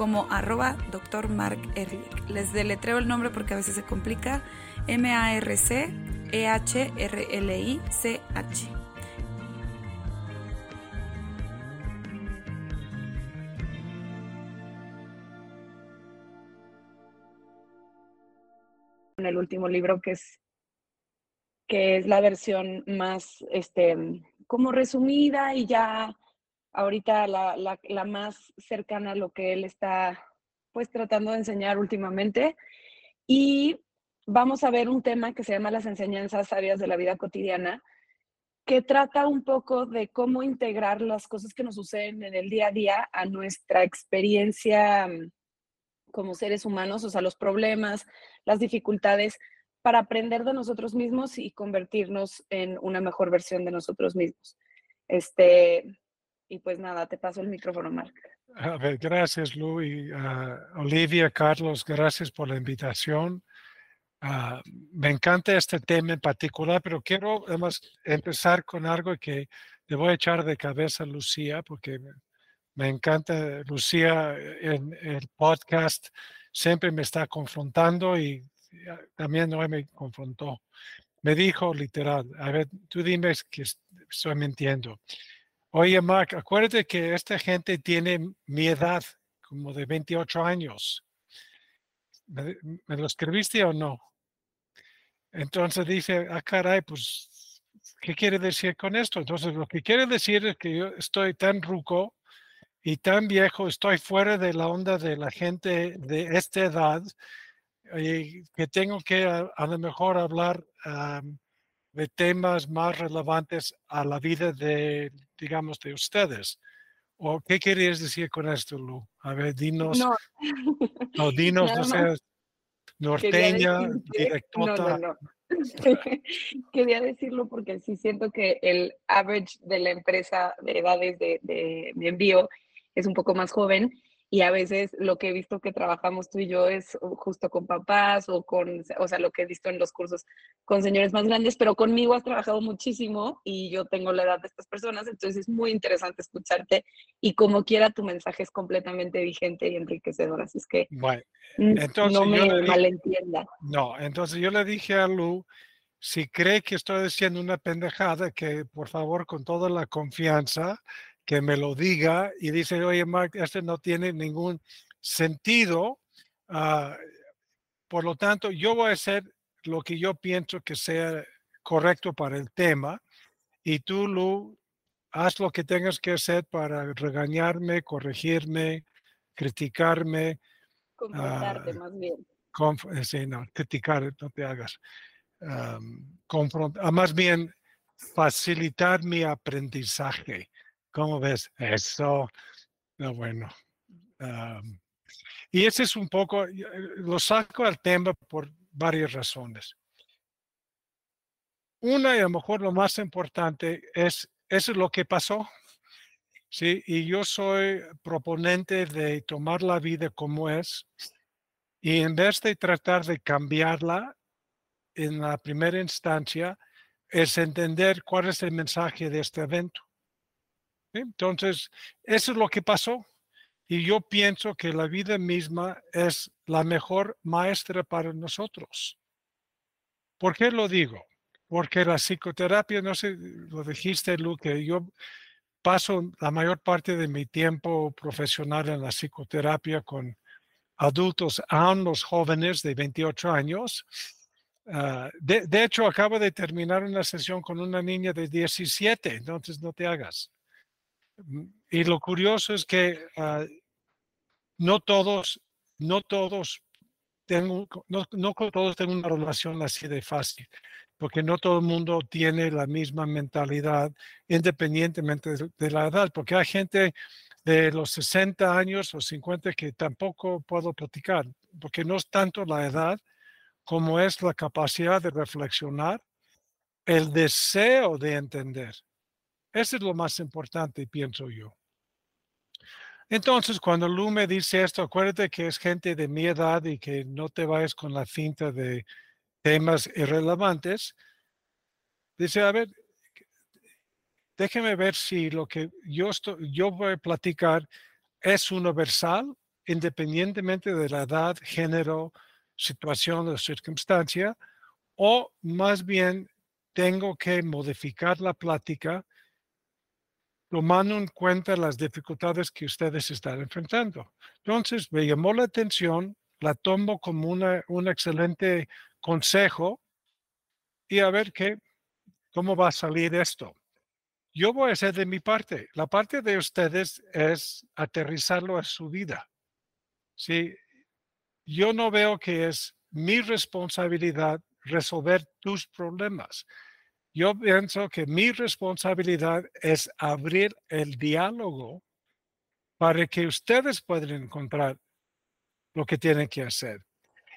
como arroba Dr. Mark Ehrlich. Les deletreo el nombre porque a veces se complica. M-A-R-C-E-H-R-L-I-C-H. En el último libro que es que es la versión más este como resumida y ya ahorita la, la, más cercana a lo que él está pues tratando de enseñar últimamente. Y vamos a ver un tema que se llama las enseñanzas sabias de la vida cotidiana, que trata un poco de cómo integrar las cosas que nos suceden en el día a día a nuestra experiencia mm, como seres humanos, o sea, los problemas, las dificultades, para aprender de nosotros mismos y convertirnos en una mejor versión de nosotros mismos. Este, y pues nada, te paso el micrófono, Marc. A ver, gracias, Lu. Y Olivia, Carlos, gracias por la invitación. Ah, me encanta este tema en particular, pero quiero además empezar con algo que le voy a echar de cabeza a Lucía, porque me encanta Lucía en el podcast, siempre me está confrontando y también hoy me confrontó. Me dijo literal, a ver, tú dime que estoy mintiendo. Oye, Mark, acuérdate que esta gente tiene mi edad, como de 28 años. ¿Me, lo escribiste o no? Entonces dice, ah, caray, pues, ¿qué quiere decir con esto? Entonces, lo que quiere decir es que yo estoy tan ruco y tan viejo, estoy fuera de la onda de la gente de esta edad, y que tengo que a, lo mejor hablar de temas más relevantes a la vida de, digamos, de ustedes. ¿O qué querías decir con esto, Lu? A ver, dinos. No, no dinos, no seas norteña, directora. No, Quería decirlo porque sí siento que el average de la empresa de edades de, de mi envío es un poco más joven y a veces lo que he visto que trabajamos tú y yo es justo con papás o con, o sea, lo que he visto en los cursos con señores más grandes, pero conmigo has trabajado muchísimo y yo tengo la edad de estas personas, entonces es muy interesante escucharte y como quiera tu mensaje es completamente vigente y enriquecedor, así es que bueno, entonces no me malentienda. No, entonces yo le dije a Lu, si cree que estoy diciendo una pendejada, que por favor con toda la confianza, que me lo diga y dice, oye, Mark, este no tiene ningún sentido. Ah, por lo tanto, yo voy a hacer lo que yo pienso que sea correcto para el tema y tú, Lu, haz lo que tengas que hacer para regañarme, corregirme, criticarme. Confrontarte más bien. Eh, sí, no, criticar, no te hagas. confrontar, más bien facilitar mi aprendizaje. ¿Cómo ves? Eso, no, bueno. y ese es un poco, eh, lo saco al tema por varias razones. Una, y a lo mejor lo más importante, es, eso es lo que pasó. Sí, y yo soy proponente de tomar la vida como es y en vez de tratar de cambiarla en la primera instancia, es entender cuál es el mensaje de este evento. Entonces, eso es lo que pasó. Y yo pienso que la vida misma es la mejor maestra para nosotros. ¿Por qué lo digo? Porque la psicoterapia, no sé, lo dijiste, Lu, que yo paso la mayor parte de mi tiempo profesional en la psicoterapia con adultos, aún los jóvenes de 28 años. Ah, de, de, hecho, acabo de terminar una sesión con una niña de 17, entonces no te hagas. Y lo curioso es que ah, no todos, no todos tengo, no, todos tienen una relación así de fácil, porque no todo el mundo tiene la misma mentalidad independientemente de, la edad, porque hay gente de los 60 años o 50 que tampoco puedo platicar, porque no es tanto la edad como es la capacidad de reflexionar, el deseo de entender. Eso es lo más importante, pienso yo. Entonces, cuando Lu me dice esto, acuérdate que es gente de mi edad y que no te vayas con la cinta de temas irrelevantes. Dice, a ver, déjeme ver si lo que yo, estoy, yo voy a platicar es universal, independientemente de la edad, género, situación o circunstancia, o más bien tengo que modificar la plática tomando en cuenta las dificultades que ustedes están enfrentando. Entonces, me llamó la atención, la tomo como una, un excelente consejo y a ver qué, cómo va a salir esto. Yo voy a hacer de mi parte. La parte de ustedes es aterrizarlo a su vida. Sí, yo no veo que es mi responsabilidad resolver tus problemas. Yo pienso que mi responsabilidad es abrir el diálogo para que ustedes puedan encontrar lo que tienen que hacer.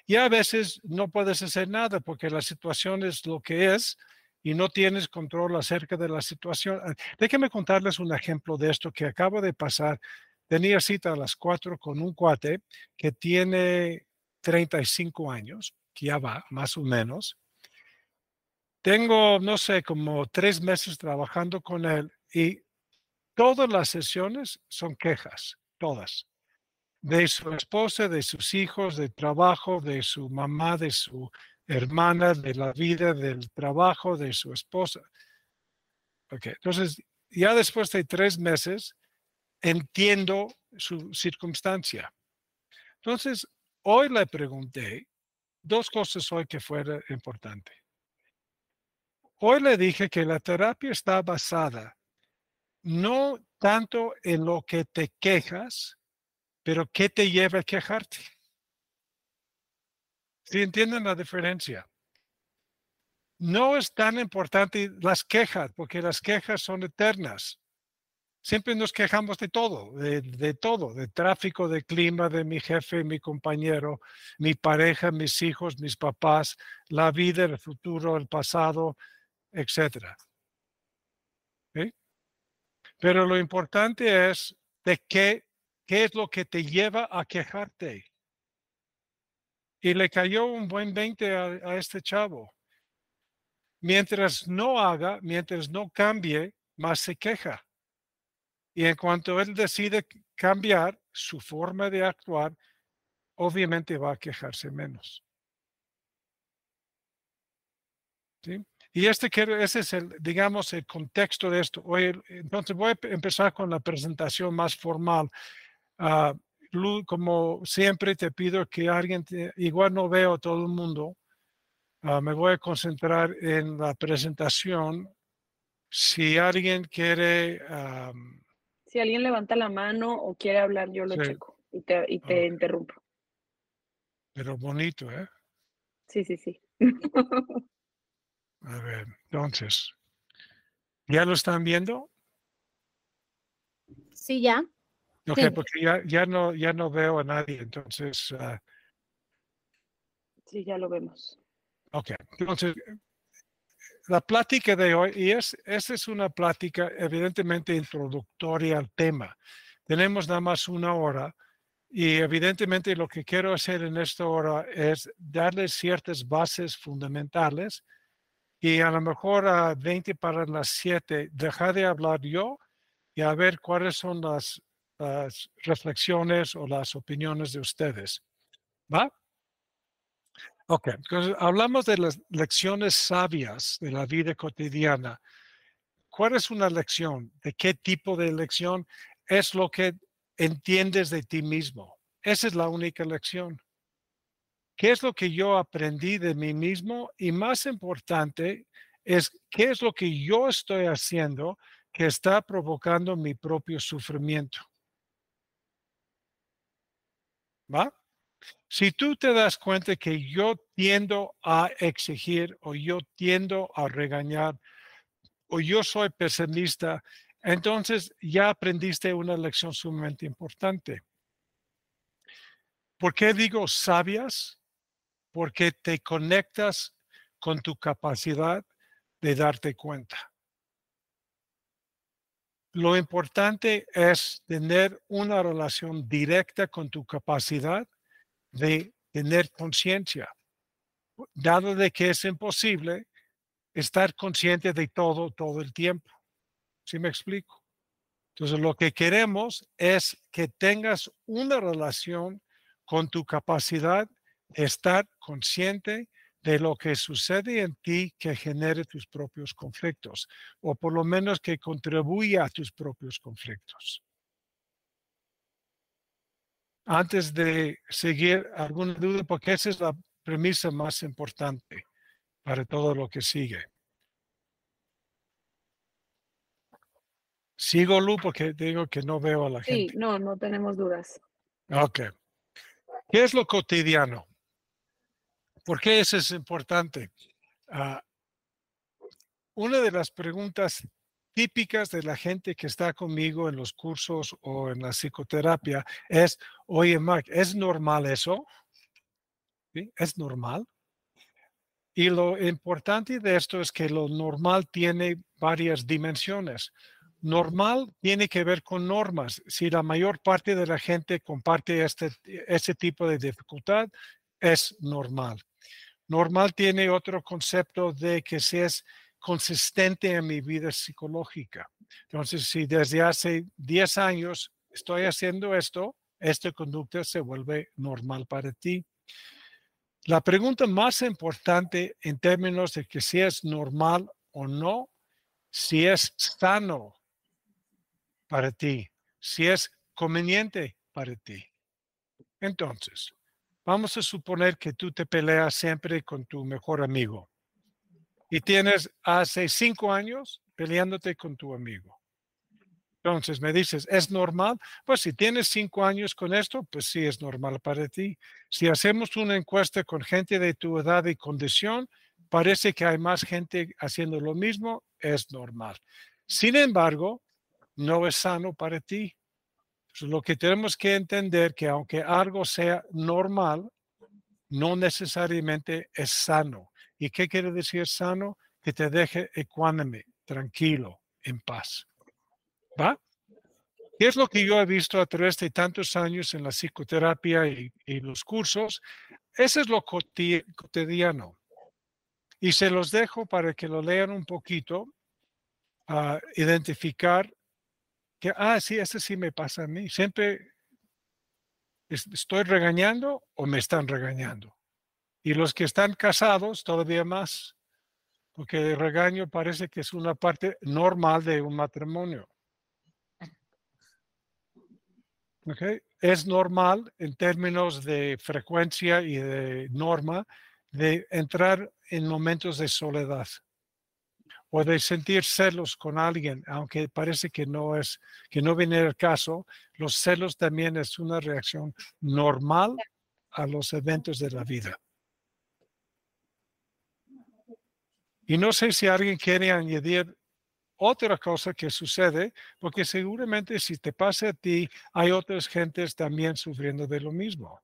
Y a veces no puedes hacer nada porque la situación es lo que es y no tienes control acerca de la situación. Ah, déjenme contarles un ejemplo de esto que acabo de pasar. Tenía cita a las cuatro con un cuate que tiene 35 años, que ya va, más o menos. Tengo, no sé, como tres meses trabajando con él y todas las sesiones son quejas, todas. De su esposa, de sus hijos, de trabajo, de su mamá, de su hermana, de la vida, del trabajo, de su esposa. Ok, entonces ya después de tres meses entiendo su circunstancia. Entonces, hoy le pregunté dos cosas hoy que fuera importante. Hoy le dije que la terapia está basada no tanto en lo que te quejas, pero qué te lleva a quejarte. ¿Sí entienden la diferencia? No es tan importante las quejas, porque las quejas son eternas. Siempre nos quejamos de todo, de, de, todo, de tráfico, de clima, de mi jefe, mi compañero, mi pareja, mis hijos, mis papás, la vida, el futuro, el pasado, etc. Pero lo importante es de qué, qué es lo que te lleva a quejarte. Y le cayó un buen 20 a, a este chavo. Mientras no haga, mientras no cambie, más se queja. Y en cuanto él decide cambiar su forma de actuar, obviamente va a quejarse menos. ¿Sí? Y este ese es el, digamos, el contexto de esto. Hoy, entonces voy a empezar con la presentación más formal. Uh, como siempre te pido que alguien, igual no veo a todo el mundo, uh, me voy a concentrar en la presentación. Si alguien quiere um, si alguien levanta la mano o quiere hablar, yo lo checo y te, y te interrumpo. Pero bonito, ¿eh? Sí, sí, sí. a ver, entonces, ¿ya lo están viendo? Sí, ya. Ok, porque ya, ya, no, ya no veo a nadie, entonces. Uh, sí, ya lo vemos. Ok, entonces, la plática de hoy, y es, esta es una plática evidentemente introductoria al tema. Tenemos nada más una hora y evidentemente lo que quiero hacer en esta hora es darles ciertas bases fundamentales y a lo mejor a 20 para las 7 dejar de hablar yo y a ver cuáles son las, reflexiones o las opiniones de ustedes. ¿Va? Ok, hablamos de las lecciones sabias de la vida cotidiana. ¿Cuál es una lección? ¿De qué tipo de lección? Es lo que entiendes de ti mismo. Esa es la única lección. ¿Qué es lo que yo aprendí de mí mismo? Y más importante es qué es lo que yo estoy haciendo que está provocando mi propio sufrimiento. ¿Va? Si tú te das cuenta que yo tiendo a exigir o yo tiendo a regañar o yo soy pesimista, entonces ya aprendiste una lección sumamente importante. ¿Por qué digo sabias? Porque te conectas con tu capacidad de darte cuenta. Lo importante es tener una relación directa con tu capacidad de tener conciencia. Dado de que es imposible estar consciente de todo todo el tiempo. ¿Sí me explico? Entonces, lo que queremos es que tengas una relación con tu capacidad estar consciente de lo que sucede en ti que genere tus propios conflictos, o por lo menos que contribuya a tus propios conflictos. Antes de seguir, ¿alguna duda? Porque esa es la premisa más importante para todo lo que sigue. Sigo, Lu, porque digo que no veo a la gente. Sí, no, no tenemos dudas. Ok. ¿Qué es lo cotidiano? ¿Por qué eso es importante? Ah, una de las preguntas típicas de la gente que está conmigo en los cursos o en la psicoterapia es, oye, Mark, ¿es normal eso? ¿Es normal? Y lo importante de esto es que lo normal tiene varias dimensiones. Normal tiene que ver con normas. Si la mayor parte de la gente comparte este, este tipo de dificultad, es normal. Normal tiene otro concepto de que se es consistente en mi vida psicológica. Entonces, si desde hace 10 años estoy haciendo esto, esta conducta se vuelve normal para ti. La pregunta más importante en términos de que si es normal o no, si es sano para ti, si es conveniente para ti. Entonces, vamos a suponer que tú te peleas siempre con tu mejor amigo y tienes hace cinco años peleándote con tu amigo. Entonces me dices, ¿es normal? Pues si tienes cinco años con esto, pues sí es normal para ti. Si hacemos una encuesta con gente de tu edad y condición, parece que hay más gente haciendo lo mismo, es normal. Sin embargo, no es sano para ti. Lo que tenemos que entender que aunque algo sea normal, no necesariamente es sano. ¿Y qué quiere decir sano? Que te deje ecuánime, tranquilo, en paz. ¿Va? ¿Qué es lo que yo he visto a través de tantos años en la psicoterapia y, los cursos? Ese es lo cotidiano. Y se los dejo para que lo lean un poquito, a identificar ah, sí, ese sí me pasa a mí. Siempre estoy regañando o me están regañando. Y los que están casados, todavía más, porque el regaño parece que es una parte normal de un matrimonio. Okay. Es normal en términos de frecuencia y de norma de entrar en momentos de soledad o de sentir celos con alguien, aunque parece que no es, que no viene el caso, los celos también es una reacción normal a los eventos de la vida. Y no sé si alguien quiere añadir otra cosa que sucede, porque seguramente si te pasa a ti, hay otras gentes también sufriendo de lo mismo.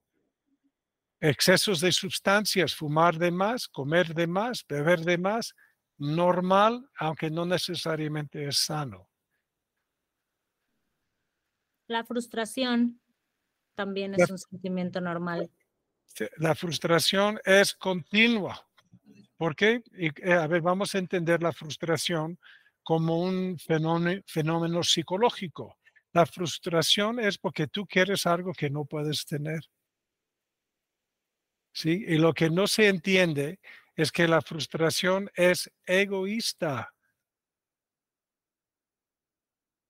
Excesos de sustancias, fumar de más, comer de más, beber de más, normal, aunque no necesariamente es sano. La frustración también es un sentimiento normal. La frustración es continua. ¿Por qué? Eh, a ver, vamos a entender la frustración como un fenómeno, psicológico. La frustración es porque tú quieres algo que no puedes tener. ¿Sí? Y lo que no se entiende es que la frustración es egoísta.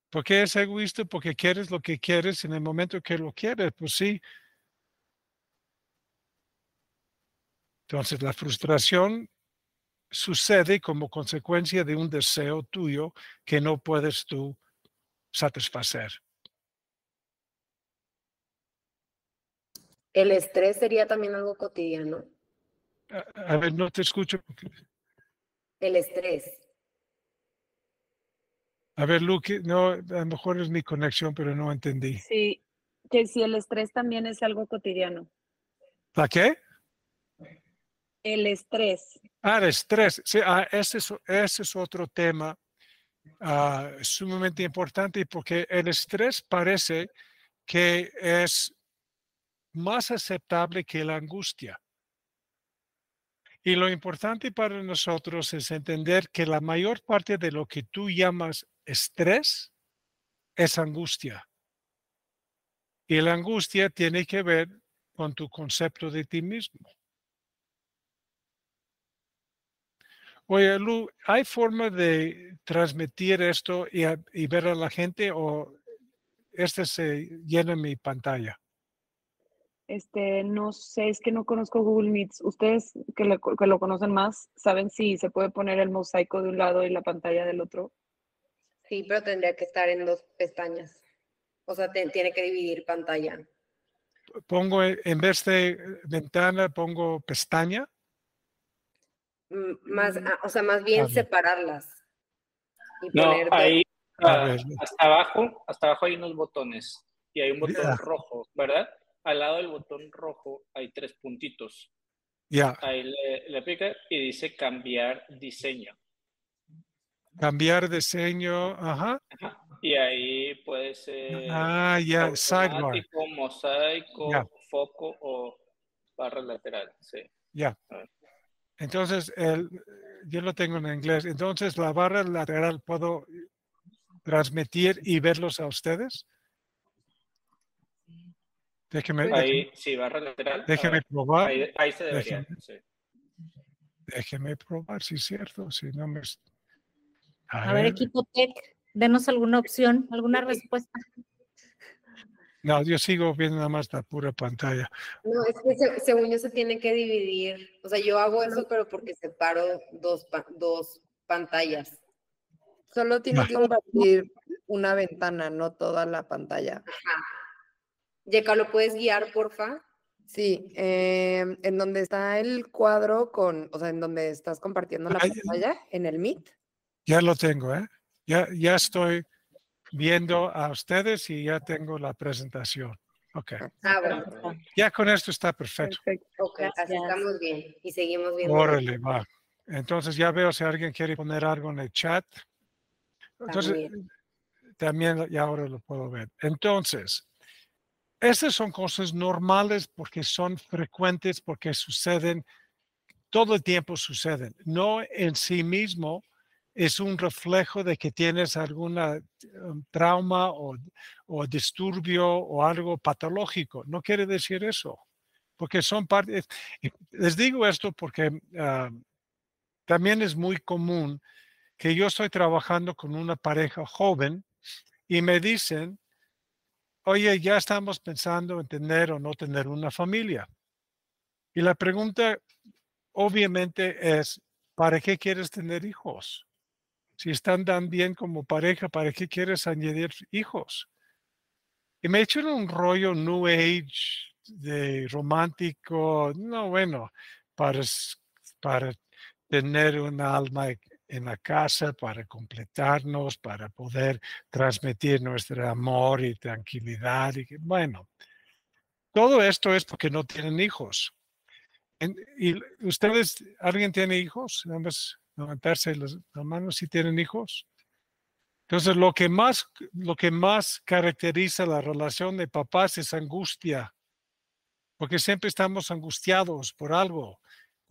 ¿Por qué es egoísta? Porque quieres lo que quieres en el momento que lo quieres. Pues sí. Entonces la frustración sucede como consecuencia de un deseo tuyo que no puedes tú satisfacer. El estrés sería también algo cotidiano. A, ver, no te escucho. El estrés. A ver, Luke, no, a lo mejor es mi conexión, pero no entendí. Sí, que si el estrés también es algo cotidiano. ¿La qué? El estrés. Ah, el estrés. Sí, ah, ese, es, ese es otro tema ah, sumamente importante porque el estrés parece que es más aceptable que la angustia. Y lo importante para nosotros es entender que la mayor parte de lo que tú llamas estrés es angustia. Y la angustia tiene que ver con tu concepto de ti mismo. Oye, Lu, ¿hay forma de transmitir esto y, y ver a la gente o este se llena mi pantalla? Este, no sé, es que no conozco Google Meets. Ustedes que, lo conocen más, ¿saben si se puede poner el mosaico de un lado y la pantalla del otro? Sí, pero tendría que estar en dos pestañas. O sea, tiene que dividir pantalla. Pongo, en vez de ventana, pongo pestaña. Mm, más, ah, o sea, más bien separarlas. no, ahí, ah, hasta abajo, hasta abajo hay unos botones y hay un botón rojo, ¿verdad? Al lado del botón rojo hay tres puntitos. Ya. Ahí le, pica y dice cambiar diseño. Cambiar diseño, ajá. Y ahí puede ser. Ah, ya, sidebar. Mosaico, foco o barra lateral. Sí. Ya. Entonces, el, yo lo tengo en inglés. Entonces, la barra lateral puedo transmitir y verlos a ustedes. Déjeme, ahí, sí, barra lateral. Déjeme probar. Ahí, se debería. Déjeme, probar, si es cierto. Si no me... A, ver. equipo tech, denos alguna opción, alguna respuesta. No, yo sigo viendo nada más la pura pantalla. No, es que según yo se tiene que dividir. O sea, yo hago eso, pero porque separo dos, dos pantallas. Solo tiene que compartir una ventana, no toda la pantalla. Ajá. Yeca, ¿lo puedes guiar, porfa? Sí, em, en donde está el cuadro con, o sea, en donde estás compartiendo la pantalla, en el Meet. Ya lo tengo, ¿eh? Ya, ya estoy viendo a ustedes y ya tengo la presentación. Ok. Ah, bueno. Ya con esto está perfecto. Ok, así estamos bien y seguimos viendo. Órale, va. Entonces ya veo si alguien quiere poner algo en el chat. Entonces, también, también ya ahora lo puedo ver. Entonces, estas son cosas normales porque son frecuentes, porque suceden, todo el tiempo suceden. No en sí mismo es un reflejo de que tienes alguna um, trauma o, disturbio o algo patológico. No quiere decir eso, porque son partes. Les digo esto porque ah, también es muy común que yo estoy trabajando con una pareja joven y me dicen, oye, ya estamos pensando en tener o no tener una familia. Y la pregunta obviamente es, ¿para qué quieres tener hijos? Si están tan bien como pareja, ¿para qué quieres añadir hijos? Y me echan un rollo New Age de romántico, no bueno, para, para tener un alma en la casa para completarnos, para poder transmitir nuestro amor y tranquilidad. Y, bueno, todo esto es porque no tienen hijos. ¿Y ustedes, alguien tiene hijos? Vamos a levantarse las manos si tienen hijos. Entonces, lo que, más, lo que más caracteriza la relación de papás es angustia, porque siempre estamos angustiados por algo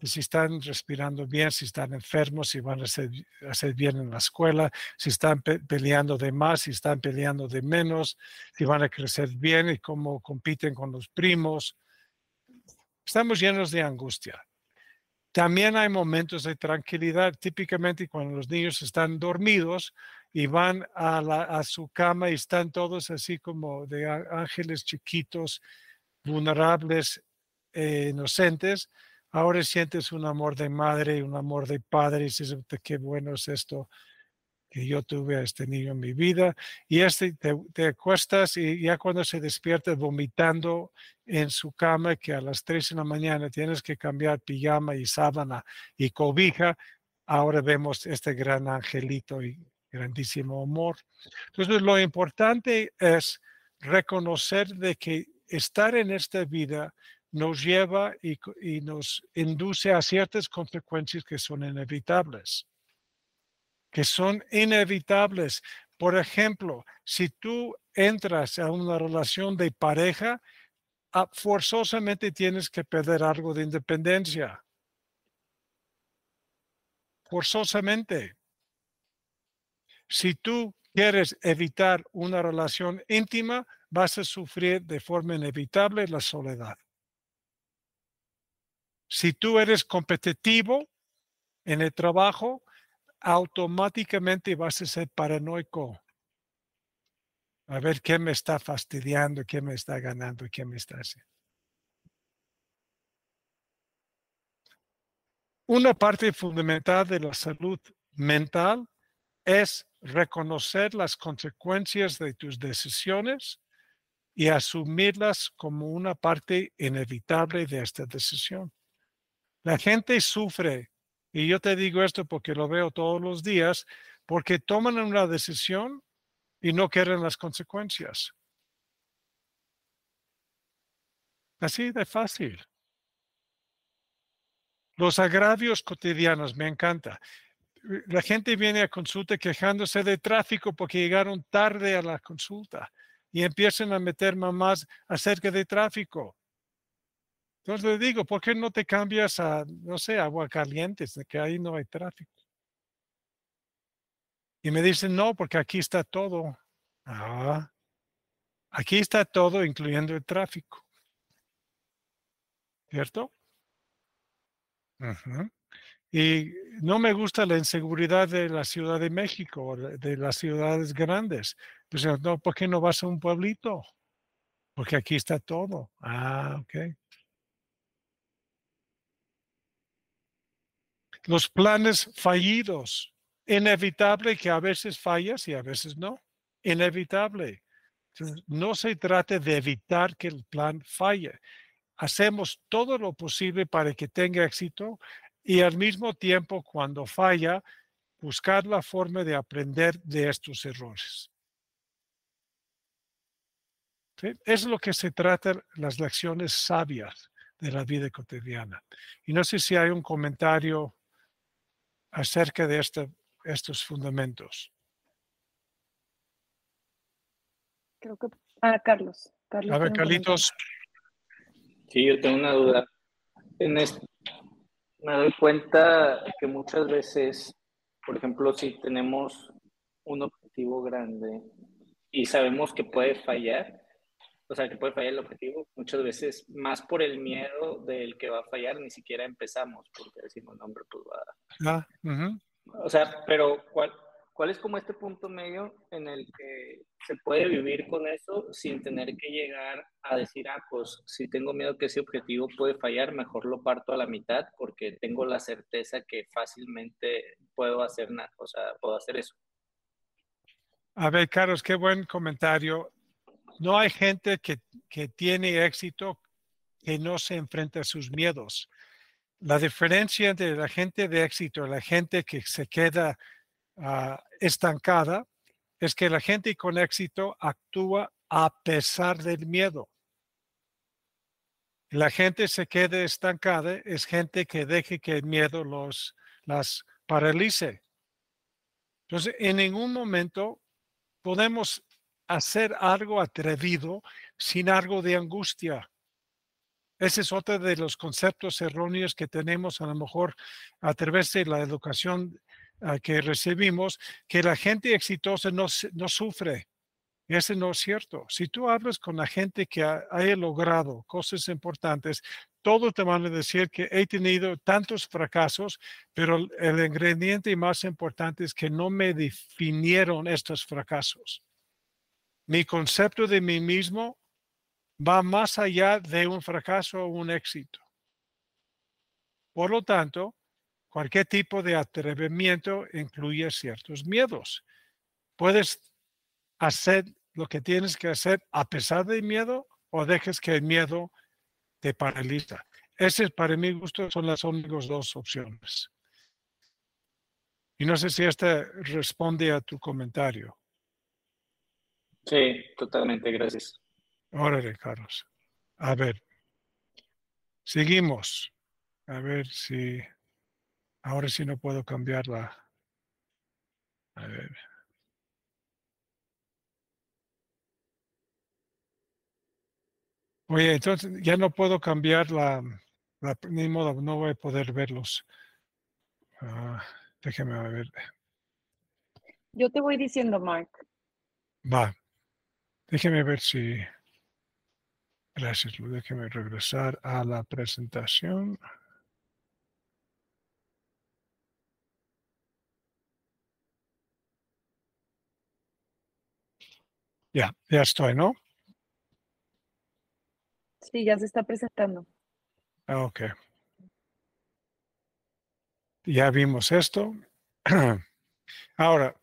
si están respirando bien, si están enfermos, si van a hacer, bien en la escuela, si están peleando de más, si están peleando de menos, si van a crecer bien y cómo compiten con los primos. Estamos llenos de angustia. También hay momentos de tranquilidad, típicamente cuando los niños están dormidos y van a, a su cama y están todos así como de ángeles chiquitos, vulnerables, e inocentes ahora sientes un amor de madre y un amor de padre y dices, qué bueno es esto que yo tuve a este niño en mi vida. Y este te, te acuestas y ya cuando se despierta vomitando en su cama, que a las 3 de la mañana tienes que cambiar pijama y sábana y cobija, ahora vemos este gran angelito y grandísimo amor. Entonces, lo importante es reconocer de que estar en esta vida nos lleva y, nos induce a ciertas consecuencias que son inevitables. Que son inevitables. Por ejemplo, si tú entras a una relación de pareja, ah, forzosamente tienes que perder algo de independencia. Forzosamente. Si tú quieres evitar una relación íntima, vas a sufrir de forma inevitable la soledad. Si tú eres competitivo en el trabajo, automáticamente vas a ser paranoico. A ver qué me está fastidiando, qué me está ganando, qué me está haciendo. Una parte fundamental de la salud mental es reconocer las consecuencias de tus decisiones y asumirlas como una parte inevitable de esta decisión. La gente sufre, y yo te digo esto porque lo veo todos los días, porque toman una decisión y no quieren las consecuencias. Así de fácil. Los agravios cotidianos, me encanta la gente viene a consulta quejándose de tráfico porque llegaron tarde a la consulta y empiezan a meter mamás acerca de tráfico. Entonces le digo, ¿por qué no te cambias a, no sé, agua caliente, de que ahí no hay tráfico? Y me dicen, no, porque aquí está todo. Ah, aquí está todo, incluyendo el tráfico. ¿Cierto? Y no me gusta la inseguridad de la Ciudad de México, de las ciudades grandes. Pues no, ¿por qué no vas a un pueblito? Porque aquí está todo. Ah, ok. Los planes fallidos. Inevitable que a veces fallas y a veces no. Inevitable. no se trata de evitar que el plan falle. Hacemos todo lo posible para que tenga éxito y al mismo tiempo, cuando falla, buscar la forma de aprender de estos errores. Es lo que se trata las lecciones sabias de la vida cotidiana. Y no sé si hay un comentario acerca de este, estos fundamentos. Creo que... Ah, Carlos. Carlos A ver, Carlitos. Sí, yo tengo una duda. En este, me doy cuenta que muchas veces, por ejemplo, si tenemos un objetivo grande y sabemos que puede fallar, o sea, que puede fallar el objetivo, muchas veces más por el miedo del que va a fallar, ni siquiera empezamos, porque decimos, no, hombre, pues va. Ah, O sea, pero ¿cuál, ¿Cuál es como este punto medio en el que se puede vivir con eso sin tener que llegar a decir, ah, pues si tengo miedo que ese objetivo puede fallar, mejor lo parto a la mitad porque tengo la certeza que fácilmente puedo hacer, o sea, puedo hacer eso? A ver, Carlos, qué buen comentario. No hay gente que, que tiene éxito que no se enfrenta a sus miedos. La diferencia entre la gente de éxito y la gente que se queda Ah, estancada es que la gente con éxito actúa a pesar del miedo. La gente se quede estancada es gente que deje que el miedo los, las paralice. Entonces, en ningún momento podemos hacer algo atrevido sin algo de angustia. Ese es otro de los conceptos erróneos que tenemos a lo mejor a través de la educación que recibimos que la gente exitosa no, no sufre. Ese no es cierto. Si tú hablas con la gente que ha, haya logrado cosas importantes, todos te van a decir que he tenido tantos fracasos, pero el ingrediente más importante es que no me definieron estos fracasos. Mi concepto de mí mismo va más allá de un fracaso o un éxito. Por lo tanto, Cualquier tipo de atrevimiento incluye ciertos miedos. Puedes hacer lo que tienes que hacer a pesar del miedo o dejes que el miedo te paraliza. Ese, para mi gusto, son las únicas dos opciones. Y no sé si este responde a tu comentario. Sí, totalmente, gracias. Órale, Carlos. A ver. Seguimos. A ver si ahora sí no puedo cambiarla. A ver. Oye, entonces ya no puedo cambiar la, la ni modo, no voy a poder verlos. Ah, déjeme ver. Yo te voy diciendo, Mark. Va. Déjeme ver si. Gracias, Lu. Déjeme regresar a la presentación. Ya, ya estoy, ¿no? Sí, ya se está presentando. Ah, Ok. Ya vimos esto. Ahora,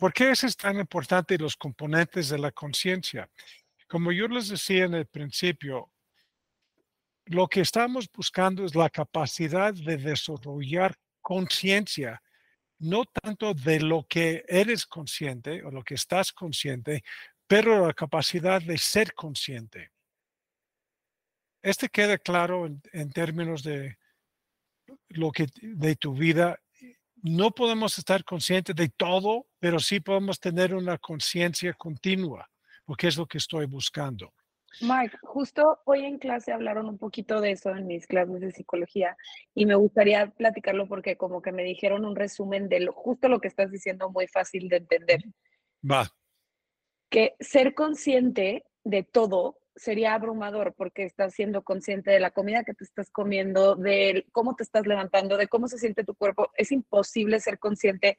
¿por qué es tan importante los componentes de la conciencia? Como yo les decía en el principio, lo que estamos buscando es la capacidad de desarrollar conciencia, no tanto de lo que eres consciente o lo que estás consciente, pero la capacidad de ser consciente. Este queda claro en, en términos de lo que de tu vida. No podemos estar conscientes de todo, pero sí podemos tener una conciencia continua, porque es lo que estoy buscando. Mark, justo hoy en clase hablaron un poquito de eso en mis clases de psicología y me gustaría platicarlo porque como que me dijeron un resumen de lo, justo lo que estás diciendo muy fácil de entender. Va, Que ser consciente de todo sería abrumador porque estás siendo consciente de la comida que te estás comiendo, de cómo te estás levantando, de cómo se siente tu cuerpo. Es imposible ser consciente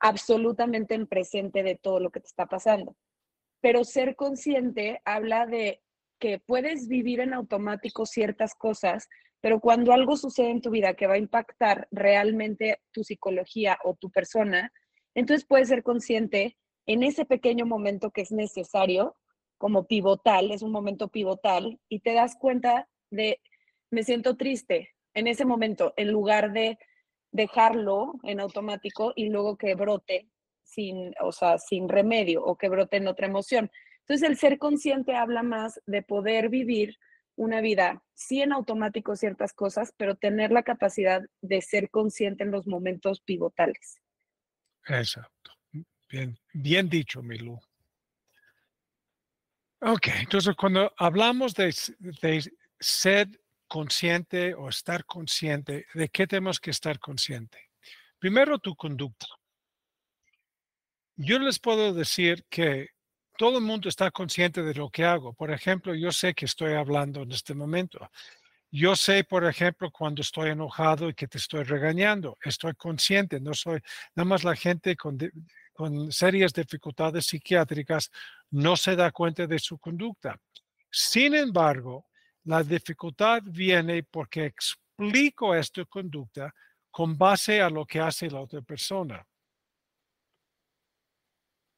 absolutamente en presente de todo lo que te está pasando. Pero ser consciente habla de que puedes vivir en automático ciertas cosas, pero cuando algo sucede en tu vida que va a impactar realmente tu psicología o tu persona, entonces puedes ser consciente en ese pequeño momento que es necesario, como pivotal, es un momento pivotal, y te das cuenta de, me siento triste en ese momento, en lugar de dejarlo en automático y luego que brote sin, o sea, sin remedio o que brote en otra emoción. Entonces, el ser consciente habla más de poder vivir una vida, sí en automático ciertas cosas, pero tener la capacidad de ser consciente en los momentos pivotales. exacto. Bien, bien dicho, Milu. Ok, entonces cuando hablamos de, de ser consciente o estar consciente, ¿de qué tenemos que estar consciente? Primero, tu conducta. Yo les puedo decir que todo el mundo está consciente de lo que hago. Por ejemplo, yo sé que estoy hablando en este momento. Yo sé, por ejemplo, cuando estoy enojado y que te estoy regañando. Estoy consciente, no soy nada más la gente con, con serias dificultades psiquiátricas no se da cuenta de su conducta. Sin embargo, la dificultad viene porque explico esta conducta con base a lo que hace la otra persona.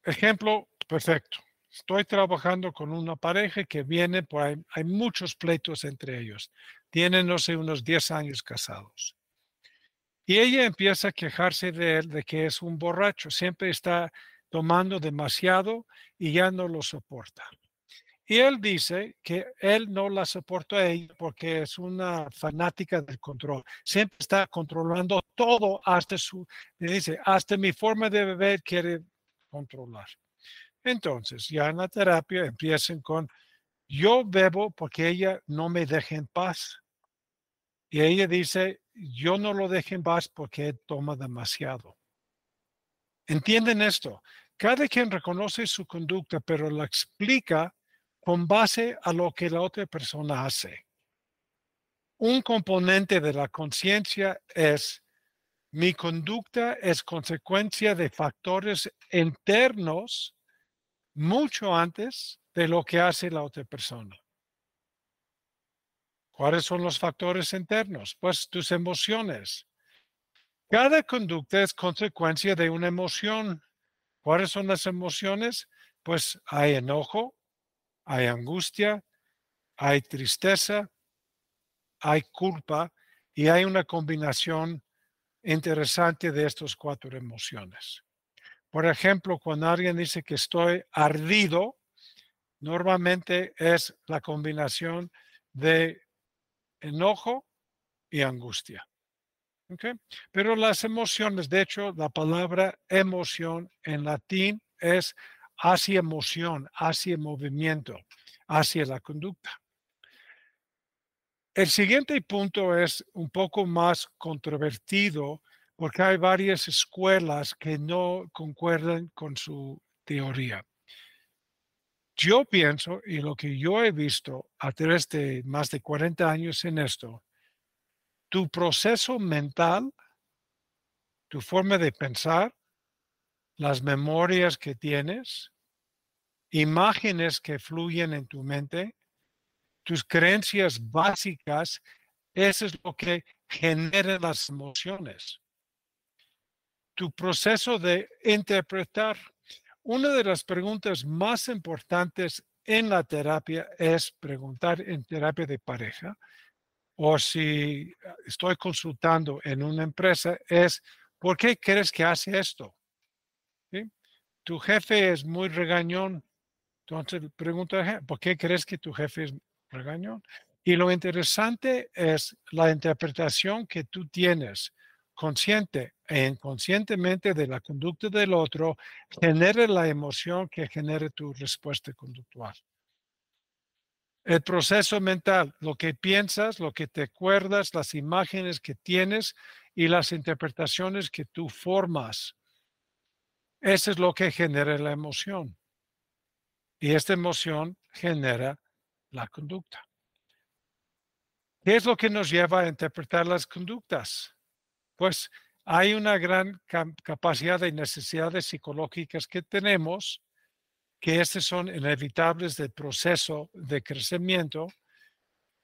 Ejemplo perfecto. Estoy trabajando con una pareja que viene, por ahí, hay muchos pleitos entre ellos. Tienen, no sé, unos 10 años casados. Y ella empieza a quejarse de él, de que es un borracho, siempre está tomando demasiado y ya no lo soporta. Y él dice que él no la soporta a ella porque es una fanática del control. Siempre está controlando todo hasta su, dice, hasta mi forma de beber quiere controlar. Entonces, ya en la terapia empiezan con, yo bebo porque ella no me deja en paz. Y ella dice, yo no lo dejo en paz porque toma demasiado. ¿Entienden esto? Cada quien reconoce su conducta, pero la explica con base a lo que la otra persona hace. Un componente de la conciencia es mi conducta es consecuencia de factores internos mucho antes de lo que hace la otra persona. ¿Cuáles son los factores internos? Pues tus emociones. Cada conducta es consecuencia de una emoción. ¿Cuáles son las emociones? Pues hay enojo, hay angustia, hay tristeza, hay culpa y hay una combinación interesante de estas cuatro emociones. Por ejemplo, cuando alguien dice que estoy ardido, normalmente es la combinación de enojo y angustia. Pero las emociones, de hecho, la palabra emoción en latín es hacia emoción, hacia movimiento, hacia la conducta. El siguiente punto es un poco más controvertido porque hay varias escuelas que no concuerdan con su teoría. Yo pienso, y lo que yo he visto a través de más de 40 años en esto, tu proceso mental, tu forma de pensar, las memorias que tienes, imágenes que fluyen en tu mente, tus creencias básicas, eso es lo que genera las emociones. Tu proceso de interpretar. Una de las preguntas más importantes en la terapia es preguntar en terapia de pareja o si estoy consultando en una empresa es, ¿por qué crees que hace esto? Tu jefe es muy regañón. Entonces pregunta, ¿por qué crees que tu jefe es regañón? Y lo interesante es la interpretación que tú tienes consciente inconscientemente de la conducta del otro, genera la emoción que genere tu respuesta conductual. El proceso mental, lo que piensas, lo que te acuerdas, las imágenes que tienes y las interpretaciones que tú formas eso es lo que genera la emoción. Y esta emoción genera la conducta. ¿Qué es lo que nos lleva a interpretar las conductas? Pues hay una gran capacidad de necesidades psicológicas que tenemos, que estas son inevitables del proceso de crecimiento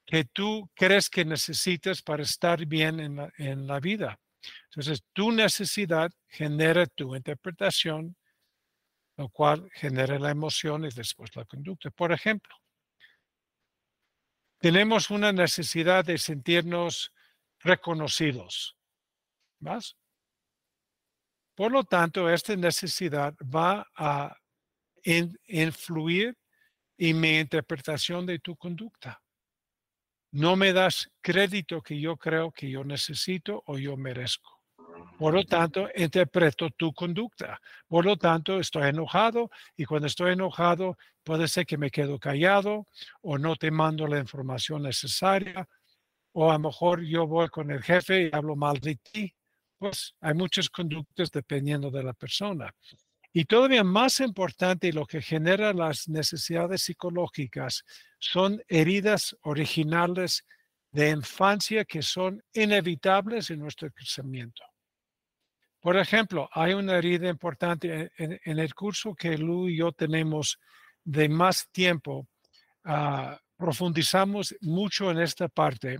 que tú crees que necesitas para estar bien en en la vida. Entonces, tu necesidad genera tu interpretación, lo cual genera la emoción y después la conducta. Por ejemplo, tenemos una necesidad de sentirnos reconocidos. ¿Más? Por lo tanto, esta necesidad va a influir en mi interpretación de tu conducta no me das crédito que yo creo que yo necesito o yo merezco. Por lo tanto, interpreto tu conducta. Por lo tanto, estoy enojado y cuando estoy enojado puede ser que me quedo callado o no te mando la información necesaria o a lo mejor yo voy con el jefe y hablo mal de ti. Pues hay muchas conductas dependiendo de la persona. Y todavía más importante, lo que genera las necesidades psicológicas son heridas originales de infancia que son inevitables en nuestro crecimiento. Por ejemplo, hay una herida importante en, el curso que Lu y yo tenemos de más tiempo. Ah, profundizamos mucho en esta parte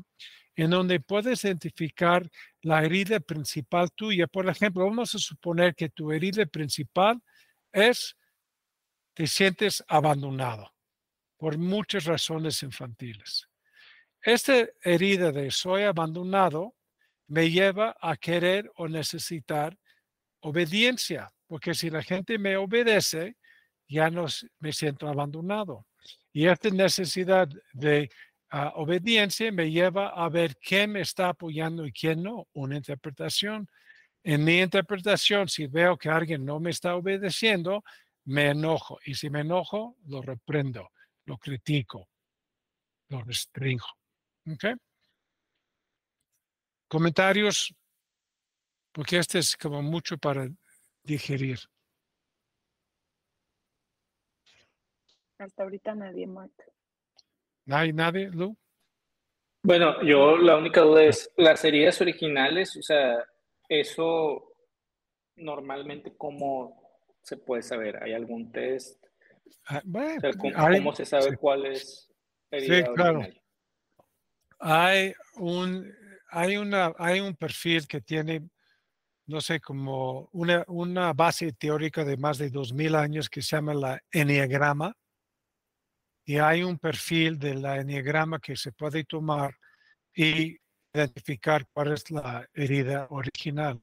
en donde puedes identificar la herida principal tuya. Por ejemplo, vamos a suponer que tu herida principal es, te sientes abandonado por muchas razones infantiles. Esta herida de soy abandonado me lleva a querer o necesitar obediencia, porque si la gente me obedece, ya no me siento abandonado. Y esta necesidad de obediencia me lleva a ver quién me está apoyando y quién no, una interpretación. En mi interpretación, si veo que alguien no me está obedeciendo, me enojo. Y si me enojo, lo reprendo, lo critico, lo restringo. ¿Okay? Comentarios, porque este es como mucho para digerir. Hasta ahorita nadie, Mark. ¿No hay nadie, Lu? Bueno, yo la única duda es, las heridas originales, o sea, eso normalmente cómo se puede saber, ¿hay algún test? Ah, bueno, ¿cómo, se sabe cuál es herida sí, claro. Hay un, hay, una, hay un perfil que tiene, no sé, como una, una base teórica de más de 2000 años que se llama la enneagrama y hay un perfil de la enneagrama que se puede tomar y identificar cuál es la herida original.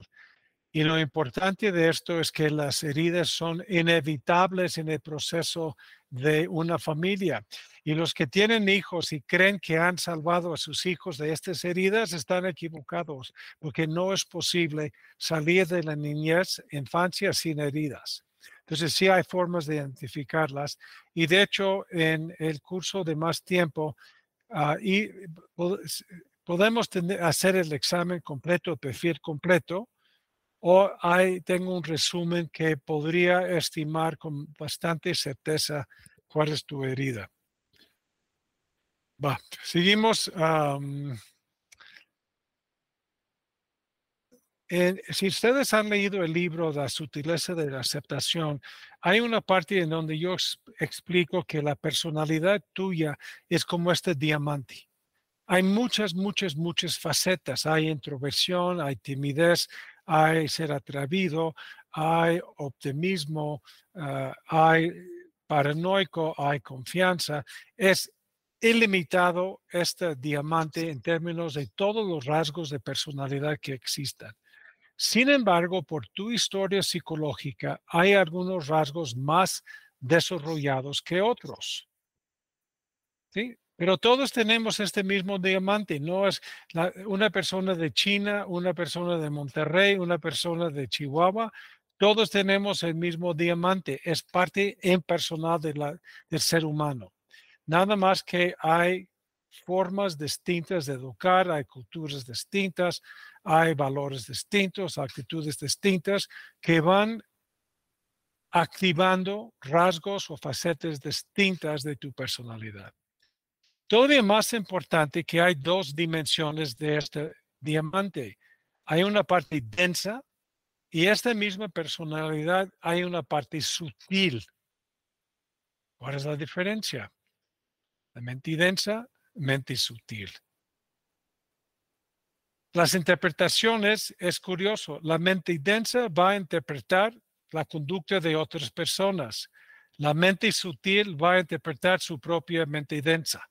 Y lo importante de esto es que las heridas son inevitables en el proceso de una familia. Y los que tienen hijos y creen que han salvado a sus hijos de estas heridas están equivocados, porque no es posible salir de la niñez, infancia sin heridas. Entonces sí hay formas de identificarlas. Y de hecho, en el curso de más tiempo, ah, y podemos hacer el examen completo, el perfil completo, o tengo un resumen que podría estimar con bastante certeza cuál es tu herida. Va, seguimos. Si ustedes han leído el libro La sutileza de la aceptación, hay una parte en donde yo explico que la personalidad tuya es como este diamante. Hay muchas, muchas, muchas facetas. Hay introversión, hay timidez, hay ser atrevido, hay optimismo, ah, hay paranoico, hay confianza. Es ilimitado este diamante en términos de todos los rasgos de personalidad que existan. Sin embargo, por tu historia psicológica, hay algunos rasgos más desarrollados que otros. ¿Sí? Pero todos tenemos este mismo diamante, no es una persona de China, una persona de Monterrey, una persona de Chihuahua, todos tenemos el mismo diamante, es parte impersonal de del ser humano. Nada más que hay formas distintas de educar, hay culturas distintas, hay valores distintos, actitudes distintas que van activando rasgos o facetas distintas de tu personalidad. Todavía más importante que hay dos dimensiones de este diamante. Hay una parte densa y esta misma personalidad hay una parte sutil. ¿Cuál es la diferencia? La mente densa, mente sutil. Las interpretaciones es curioso. La mente densa va a interpretar la conducta de otras personas. La mente sutil va a interpretar su propia mente densa.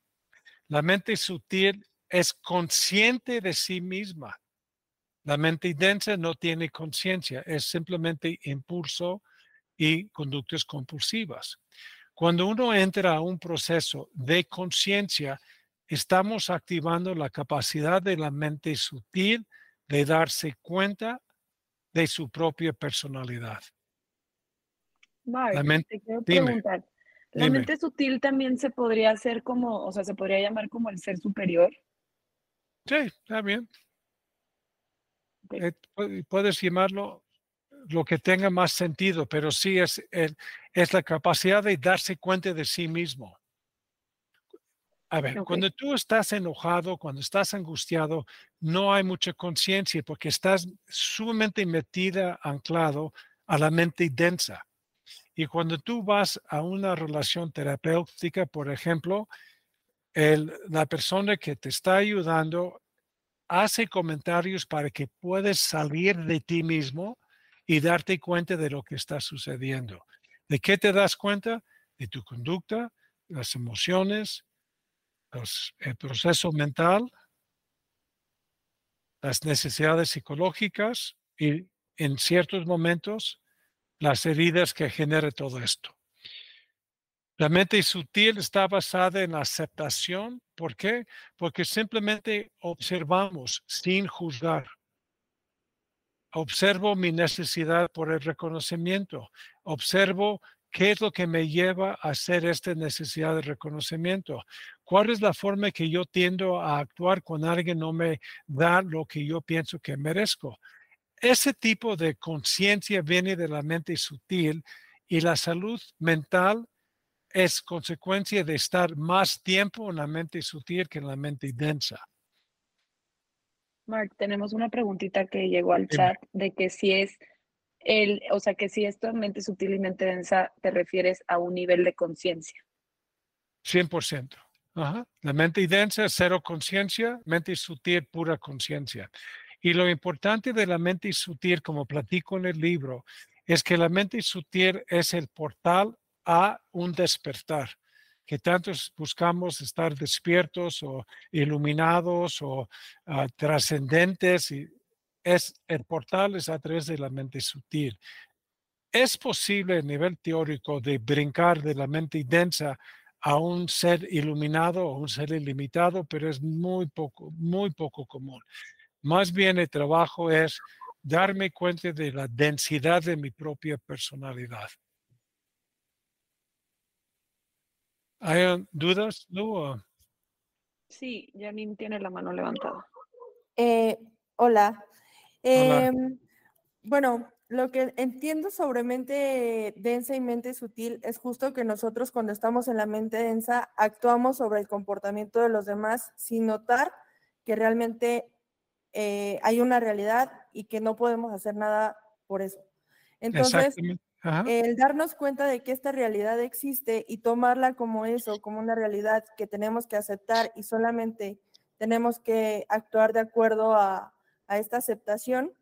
La mente sutil es consciente de sí misma. La mente densa no tiene conciencia, es simplemente impulso y conductas compulsivas. Cuando uno entra a un proceso de conciencia, estamos activando la capacidad de la mente sutil de darse cuenta de su propia personalidad. la mente, preguntar, ¿la mente sutil también se podría hacer como, o sea, se podría llamar como el ser superior? Sí, está bien. Eh, puedes llamarlo lo que tenga más sentido, pero sí es, es la capacidad de darse cuenta de sí mismo. A ver, cuando tú estás enojado, cuando estás angustiado, no hay mucha conciencia porque estás sumamente metida, anclado a la mente densa. Y cuando tú vas a una relación terapéutica, por ejemplo, la persona que te está ayudando hace comentarios para que puedas salir de ti mismo y darte cuenta de lo que está sucediendo. ¿De qué te das cuenta? De tu conducta, las emociones, el proceso mental, las necesidades psicológicas y en ciertos momentos las heridas que genera todo esto. La mente sutil está basada en la aceptación. ¿Por qué? Porque simplemente observamos sin juzgar. Observo mi necesidad por el reconocimiento. Observo qué es lo que me lleva a hacer esta necesidad de reconocimiento. ¿Cuál es la forma que yo tiendo a actuar cuando alguien no me da lo que yo pienso que merezco? Ese tipo de conciencia viene de la mente sutil y la salud mental es consecuencia de estar más tiempo en la mente sutil que en la mente densa. Mark, tenemos una preguntita que llegó al chat de que si es el, o sea, que si esto mente sutil y mente densa te refieres a un nivel de conciencia. 100%. La mente densa es cero conciencia, mente sutil pura conciencia. Y lo importante de la mente sutil, como platico en el libro, es que la mente sutil es el portal a un despertar, que tantos buscamos estar despiertos o iluminados o ah, trascendentes. Es, el portal es a través de la mente sutil. es posible a nivel teórico de brincar de la mente densa a un ser iluminado o un ser ilimitado, pero es muy poco, muy poco común. Más bien el trabajo es darme cuenta de la densidad de mi propia personalidad. ¿Hay dudas, Lu? Sí, Janine tiene la mano levantada. Eh, hola. Hola. Em, bueno, lo que entiendo sobre mente densa y mente sutil es justo que nosotros cuando estamos en la mente densa actuamos sobre el comportamiento de los demás sin notar que realmente eh, hay una realidad y que no podemos hacer nada por eso. Entonces, el darnos cuenta de que esta realidad existe y tomarla como eso, como una realidad que tenemos que aceptar y solamente tenemos que actuar de acuerdo a, a esta aceptación,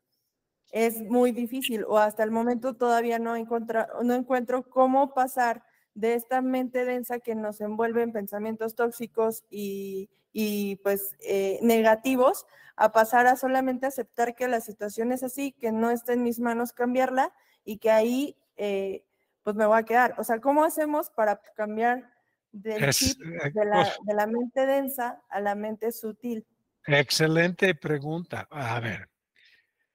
es muy difícil o hasta el momento todavía no, encontra- no encuentro cómo pasar de esta mente densa que nos envuelve en pensamientos tóxicos y, y, pues eh, negativos a pasar a solamente aceptar que la situación es así, que no está en mis manos cambiarla y que ahí eh, pues me voy a quedar. O sea, ¿cómo hacemos para cambiar del chip eh, de la, pues- de la mente densa a la mente sutil? Excelente pregunta. A ver,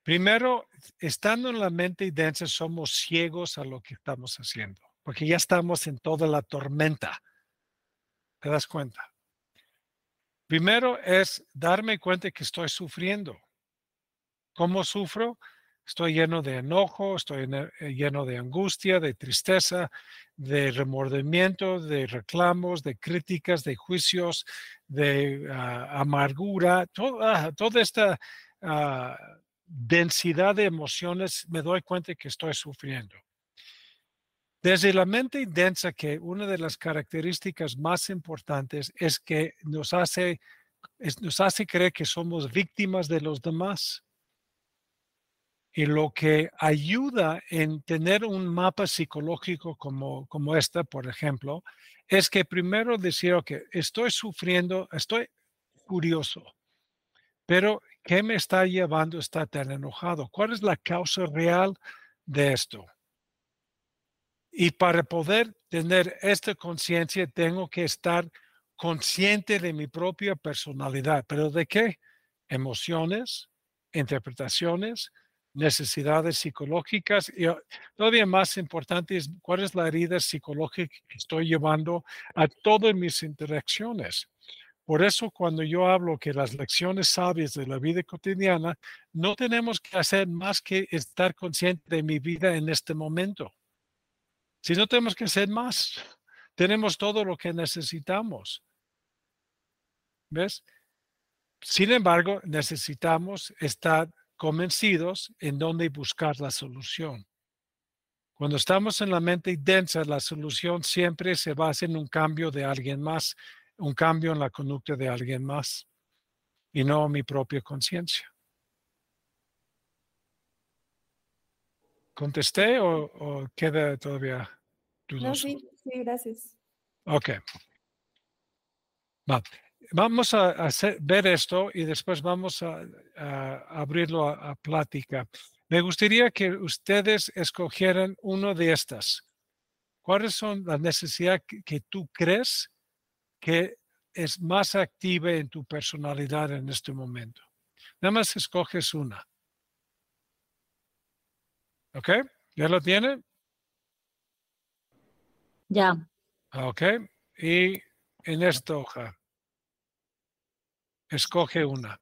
primero, estando en la mente densa, somos ciegos a lo que estamos haciendo, porque ya estamos en toda la tormenta. ¿Te das cuenta? Primero es darme cuenta que estoy sufriendo. ¿Cómo sufro? Estoy lleno de enojo, estoy eh, lleno de angustia, de tristeza, de remordimiento, de reclamos, de críticas, de juicios, de ah, amargura, to- ah, toda esta ah, densidad de emociones, me doy cuenta que estoy sufriendo. Desde la mente densa, que una de las características más importantes es que nos hace, nos hace creer que somos víctimas de los demás. Y lo que ayuda en tener un mapa psicológico como, como esta, por ejemplo, es que primero decir, ok, estoy sufriendo, estoy curioso, pero ¿qué me está llevando a estar tan enojado? ¿Cuál es la causa real de esto? Y para poder tener esta conciencia, tengo que estar consciente de mi propia personalidad. ¿Pero de qué? Emociones, interpretaciones, necesidades psicológicas y ah, todavía más importante es cuál es la herida psicológica que estoy llevando a todas mis interacciones. Por eso cuando yo hablo que las lecciones sabias de la vida cotidiana, no tenemos que hacer más que estar consciente de mi vida en este momento. Si no tenemos que hacer más, tenemos todo lo que necesitamos. ¿Ves? Sin embargo, necesitamos estar convencidos en dónde buscar la solución. Cuando estamos en la mente densa, la solución siempre se basa en un cambio de alguien más, un cambio en la conducta de alguien más y no mi propia conciencia. ¿Contesté o, o queda todavía No, dudoso? sí, sí, gracias. Ok. Va. Vamos a hacer- ver esto y después vamos a, a abrirlo a, a plática. Me gustaría que ustedes escogieran uno de estas. ¿Cuáles son las necesidades que, que tú crees que es más activa en tu personalidad en este momento? Nada más escoges una. ¿Ok? ¿Ya lo tienen? Ya. Ok. Y en esta hoja, escoge una.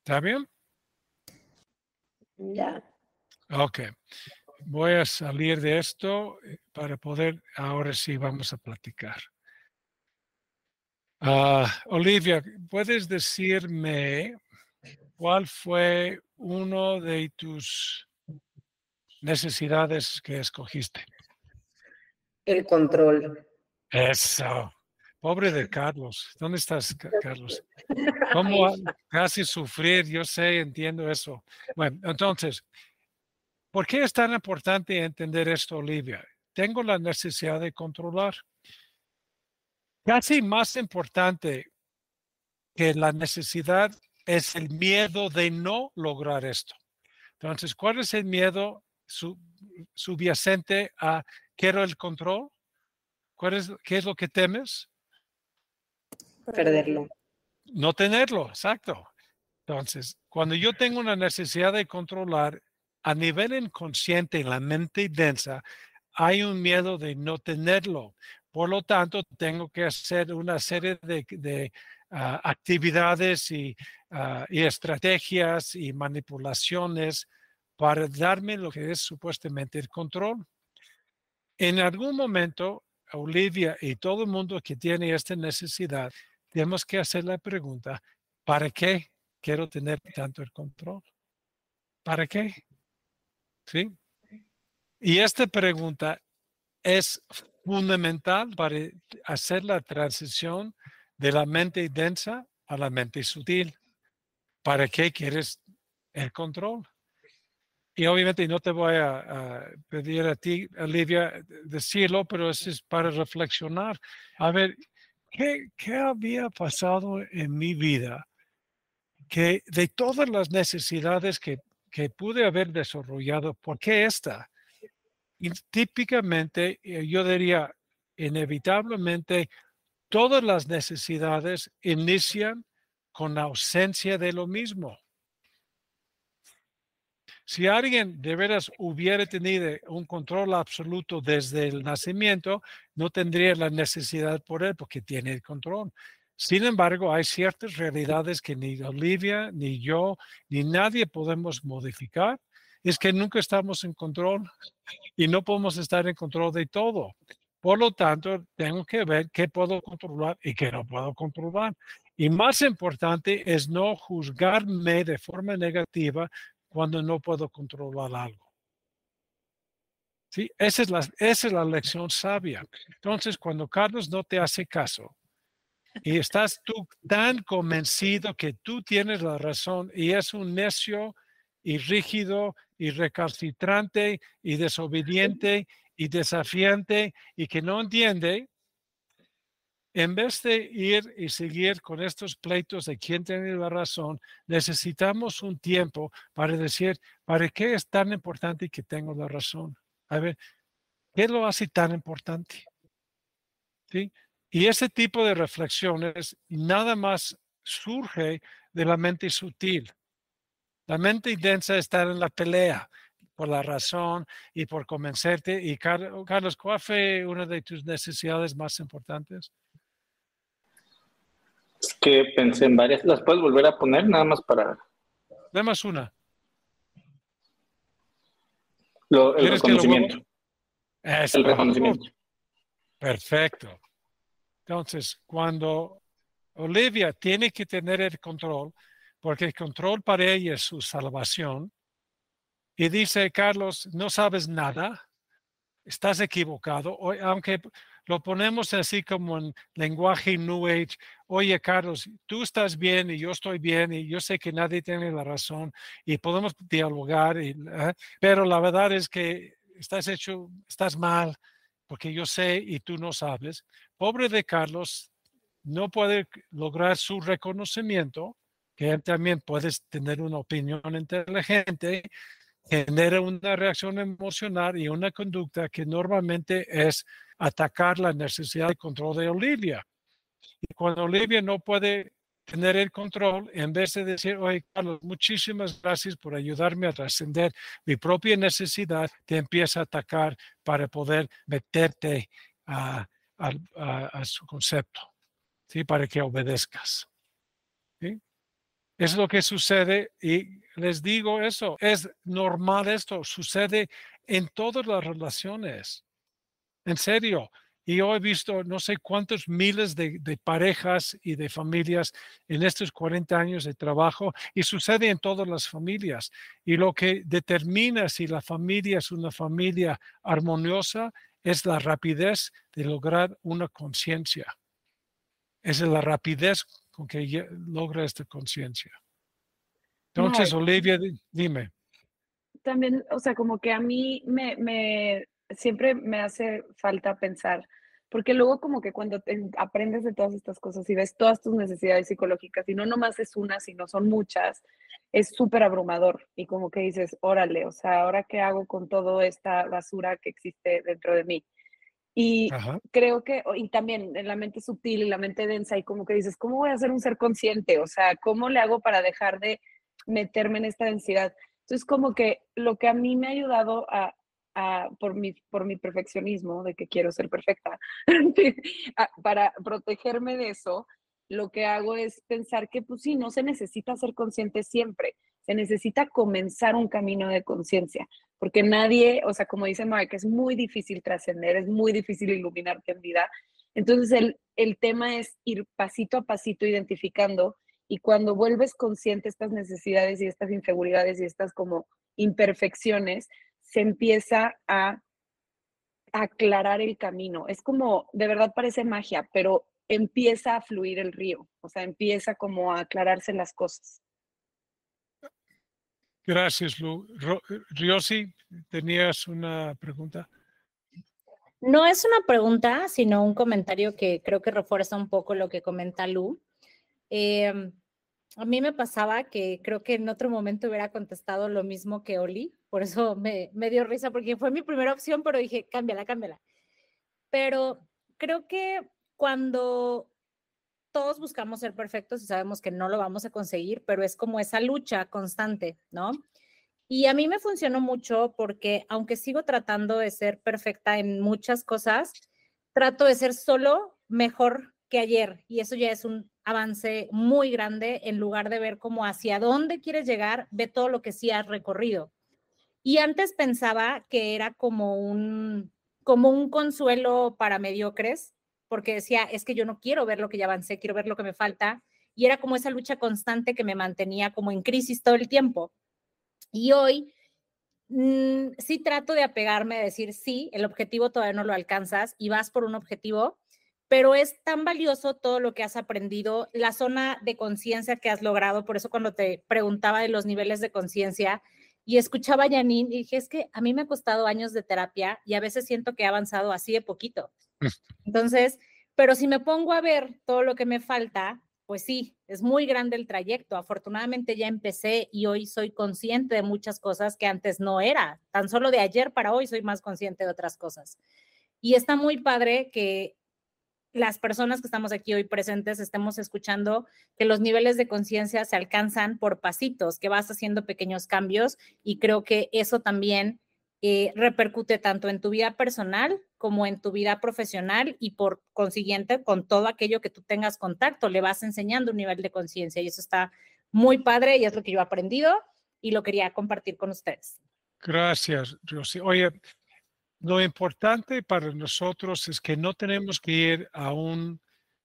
¿Está bien? Ya. Ok. Voy a salir de esto eh, para poder, ahora sí vamos a platicar. Ah, Olivia, ¿puedes decirme cuál fue uno de tus necesidades que escogiste? El control. Eso. Pobre de Carlos. ¿Dónde estás, Ca- Carlos? ¿Cómo casi sufrir? Yo sé, entiendo eso. Bueno, entonces, ¿por qué es tan importante entender esto, Olivia? Tengo la necesidad de controlar. Casi más importante que la necesidad es el miedo de no lograr esto. Entonces, ¿cuál es el miedo subyacente a quiero el control? ¿Cuál es, ¿Qué es lo que temes? Perderlo. No tenerlo, exacto. Entonces, cuando yo tengo una necesidad de controlar a nivel inconsciente en la mente densa, hay un miedo de no tenerlo. Por lo tanto, tengo que hacer una serie de, ah, actividades y, ah, y, estrategias y manipulaciones para darme lo que es supuestamente el control. En algún momento, Olivia y todo el mundo que tiene esta necesidad, tenemos que hacer la pregunta, ¿para qué quiero tener tanto el control? ¿Para qué? ¿Sí? Y esta pregunta es fundamental para hacer la transición de la mente densa a la mente sutil. ¿Para qué quieres el control? Y obviamente no te voy a, pedir a ti, Olivia, decirlo, pero es para reflexionar. A ver, ¿qué, ¿qué había pasado en mi vida que de todas las necesidades que, que pude haber desarrollado, ¿por qué esta? Típicamente, eh, yo diría, inevitablemente, todas las necesidades inician con la ausencia de lo mismo. Si alguien de veras hubiera tenido un control absoluto desde el nacimiento, no tendría la necesidad por él porque tiene el control. Sin embargo, hay ciertas realidades que ni Olivia, ni yo, ni nadie podemos modificar. Es que nunca estamos en control y no podemos estar en control de todo. Por lo tanto, tengo que ver qué puedo controlar y qué no puedo controlar. Y más importante es no juzgarme de forma negativa cuando no puedo controlar algo. ¿Sí? Esa, es la, esa es la lección sabia. Entonces, cuando Carlos no te hace caso, y estás tú tan convencido que tú tienes la razón y es un necio y rígido y recalcitrante y desobediente y desafiante y que no entiende, en vez de ir y seguir con estos pleitos de quién tiene la razón, necesitamos un tiempo para decir, ¿para qué es tan importante que tengo la razón? A ver, ¿qué lo hace tan importante? ¿Sí? Y ese tipo de reflexiones nada más surge de la mente sutil. La mente densa está en la pelea por la razón y por convencerte. Y Carlos, ¿cuál fue una de tus necesidades más importantes? Es que pensé en varias. ¿Las puedes volver a poner nada más para...? Nada más una. el reconocimiento. el reconocimiento. Perfecto. Entonces, cuando Olivia tiene que tener el control, porque el control para ella es su salvación, y dice, Carlos, no sabes nada, estás equivocado, aunque lo ponemos así como en lenguaje New Age, oye Carlos, tú estás bien y yo estoy bien y yo sé que nadie tiene la razón y podemos dialogar, y, ¿eh? pero la verdad es que estás hecho, estás mal, porque yo sé y tú no sabes. Pobre de Carlos, no puede lograr su reconocimiento, que él también puede tener una opinión inteligente, genera una reacción emocional y una conducta que normalmente es atacar la necesidad de control de Olivia. Y cuando Olivia no puede tener el control, en vez de decir, oye, Carlos, muchísimas gracias por ayudarme a trascender mi propia necesidad, te empieza a atacar para poder meterte a, su concepto, ¿sí? para que obedezcas. ¿sí? Es lo que sucede y les digo eso, es normal esto, sucede en todas las relaciones. En serio, y yo he visto no sé cuántos miles de, parejas y de familias en estos 40 años de trabajo y sucede en todas las familias. Y lo que determina si la familia es una familia armoniosa es la rapidez de lograr una conciencia. Es la rapidez con que logra esta conciencia. Entonces, Olivia, dime. También, o sea, como que a mí me, me siempre me hace falta pensar porque luego como que cuando te- aprendes de todas estas cosas y ves todas tus necesidades psicológicas y no nomás es una, sino son muchas, es súper abrumador y como que dices, órale, o sea, ¿ahora qué hago con toda esta basura que existe dentro de mí? Y Ajá. creo que, y también en la mente sutil y la mente densa, y como que dices, ¿cómo voy a ser un ser consciente? O sea, ¿cómo le hago para dejar de meterme en esta densidad? Entonces, como que lo que a mí me ha ayudado a, a- por, mi, por mi perfeccionismo, de que quiero ser perfecta, para protegerme de eso, lo que hago es pensar que, pues sí, no se necesita ser consciente siempre, se necesita comenzar un camino de conciencia, porque nadie, o sea, como dice Mark, es muy difícil trascender, es muy difícil iluminarte en vida. Entonces, el, el tema es ir pasito a pasito identificando y cuando vuelves consciente estas necesidades y estas inseguridades y estas como imperfecciones, se empieza a aclarar el camino. Es como, de verdad parece magia, pero empieza a fluir el río, o sea, empieza como a aclararse las cosas. Gracias, Lu. Ro- Riosi, ¿tenías una pregunta? No es una pregunta, sino un comentario que creo que refuerza un poco lo que comenta Lu. Em, a mí me pasaba que creo que en otro momento hubiera contestado lo mismo que Oli, por eso me, me dio risa, porque fue mi primera opción, pero dije, cámbiala, cámbiala. Pero creo que cuando todos buscamos ser perfectos y sabemos que no lo vamos a conseguir, pero es como esa lucha constante, ¿no? Y a mí me funcionó mucho porque aunque sigo tratando de ser perfecta en muchas cosas, trato de ser solo mejor que ayer y eso ya es un avance muy grande en lugar de ver como hacia dónde quieres llegar, ve todo lo que sí has recorrido. Y antes pensaba que era como un como un consuelo para mediocres, porque decía, es que yo no quiero ver lo que ya avancé, quiero ver lo que me falta y era como esa lucha constante que me mantenía como en crisis todo el tiempo. Y hoy mm, sí trato de apegarme a decir, sí, el objetivo todavía no lo alcanzas y vas por un objetivo, pero es tan valioso todo lo que has aprendido, la zona de conciencia que has logrado. Por eso cuando te preguntaba de los niveles de conciencia y escuchaba a Janine, y dije, es que a mí me ha costado años de terapia y a veces siento que he avanzado así de poquito. Entonces, pero si me pongo a ver todo lo que me falta, pues sí, es muy grande el trayecto. Afortunadamente ya empecé y hoy soy consciente de muchas cosas que antes no era. Tan solo de ayer para hoy soy más consciente de otras cosas. Y está muy padre que las personas que estamos aquí hoy presentes estemos escuchando que los niveles de conciencia se alcanzan por pasitos, que vas haciendo pequeños cambios y creo que eso también eh, repercute tanto en tu vida personal como en tu vida profesional y por consiguiente con todo aquello que tú tengas contacto, le vas enseñando un nivel de conciencia y eso está muy padre y es lo que yo he aprendido y lo quería compartir con ustedes. Gracias, Rosy. Oye, lo importante para nosotros es que no tenemos que ir a un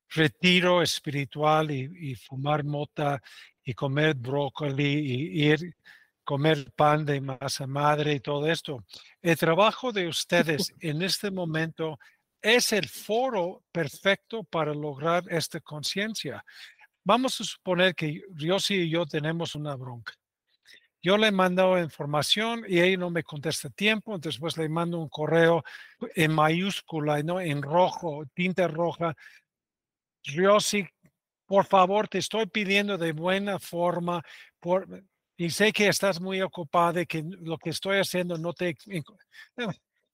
retiro espiritual y, y fumar mota y comer brócoli y ir comer pan de masa madre y todo esto. El trabajo de ustedes en este momento es el foro perfecto para lograr esta conciencia. Vamos a suponer que Rosy y yo tenemos una bronca. Yo le mando información y ella no me contesta tiempo, después le mando un correo en mayúscula, ¿no? en rojo, tinta roja. Rosy, por favor, te estoy pidiendo de buena forma, por, y sé que estás muy ocupada y que lo que estoy haciendo no te...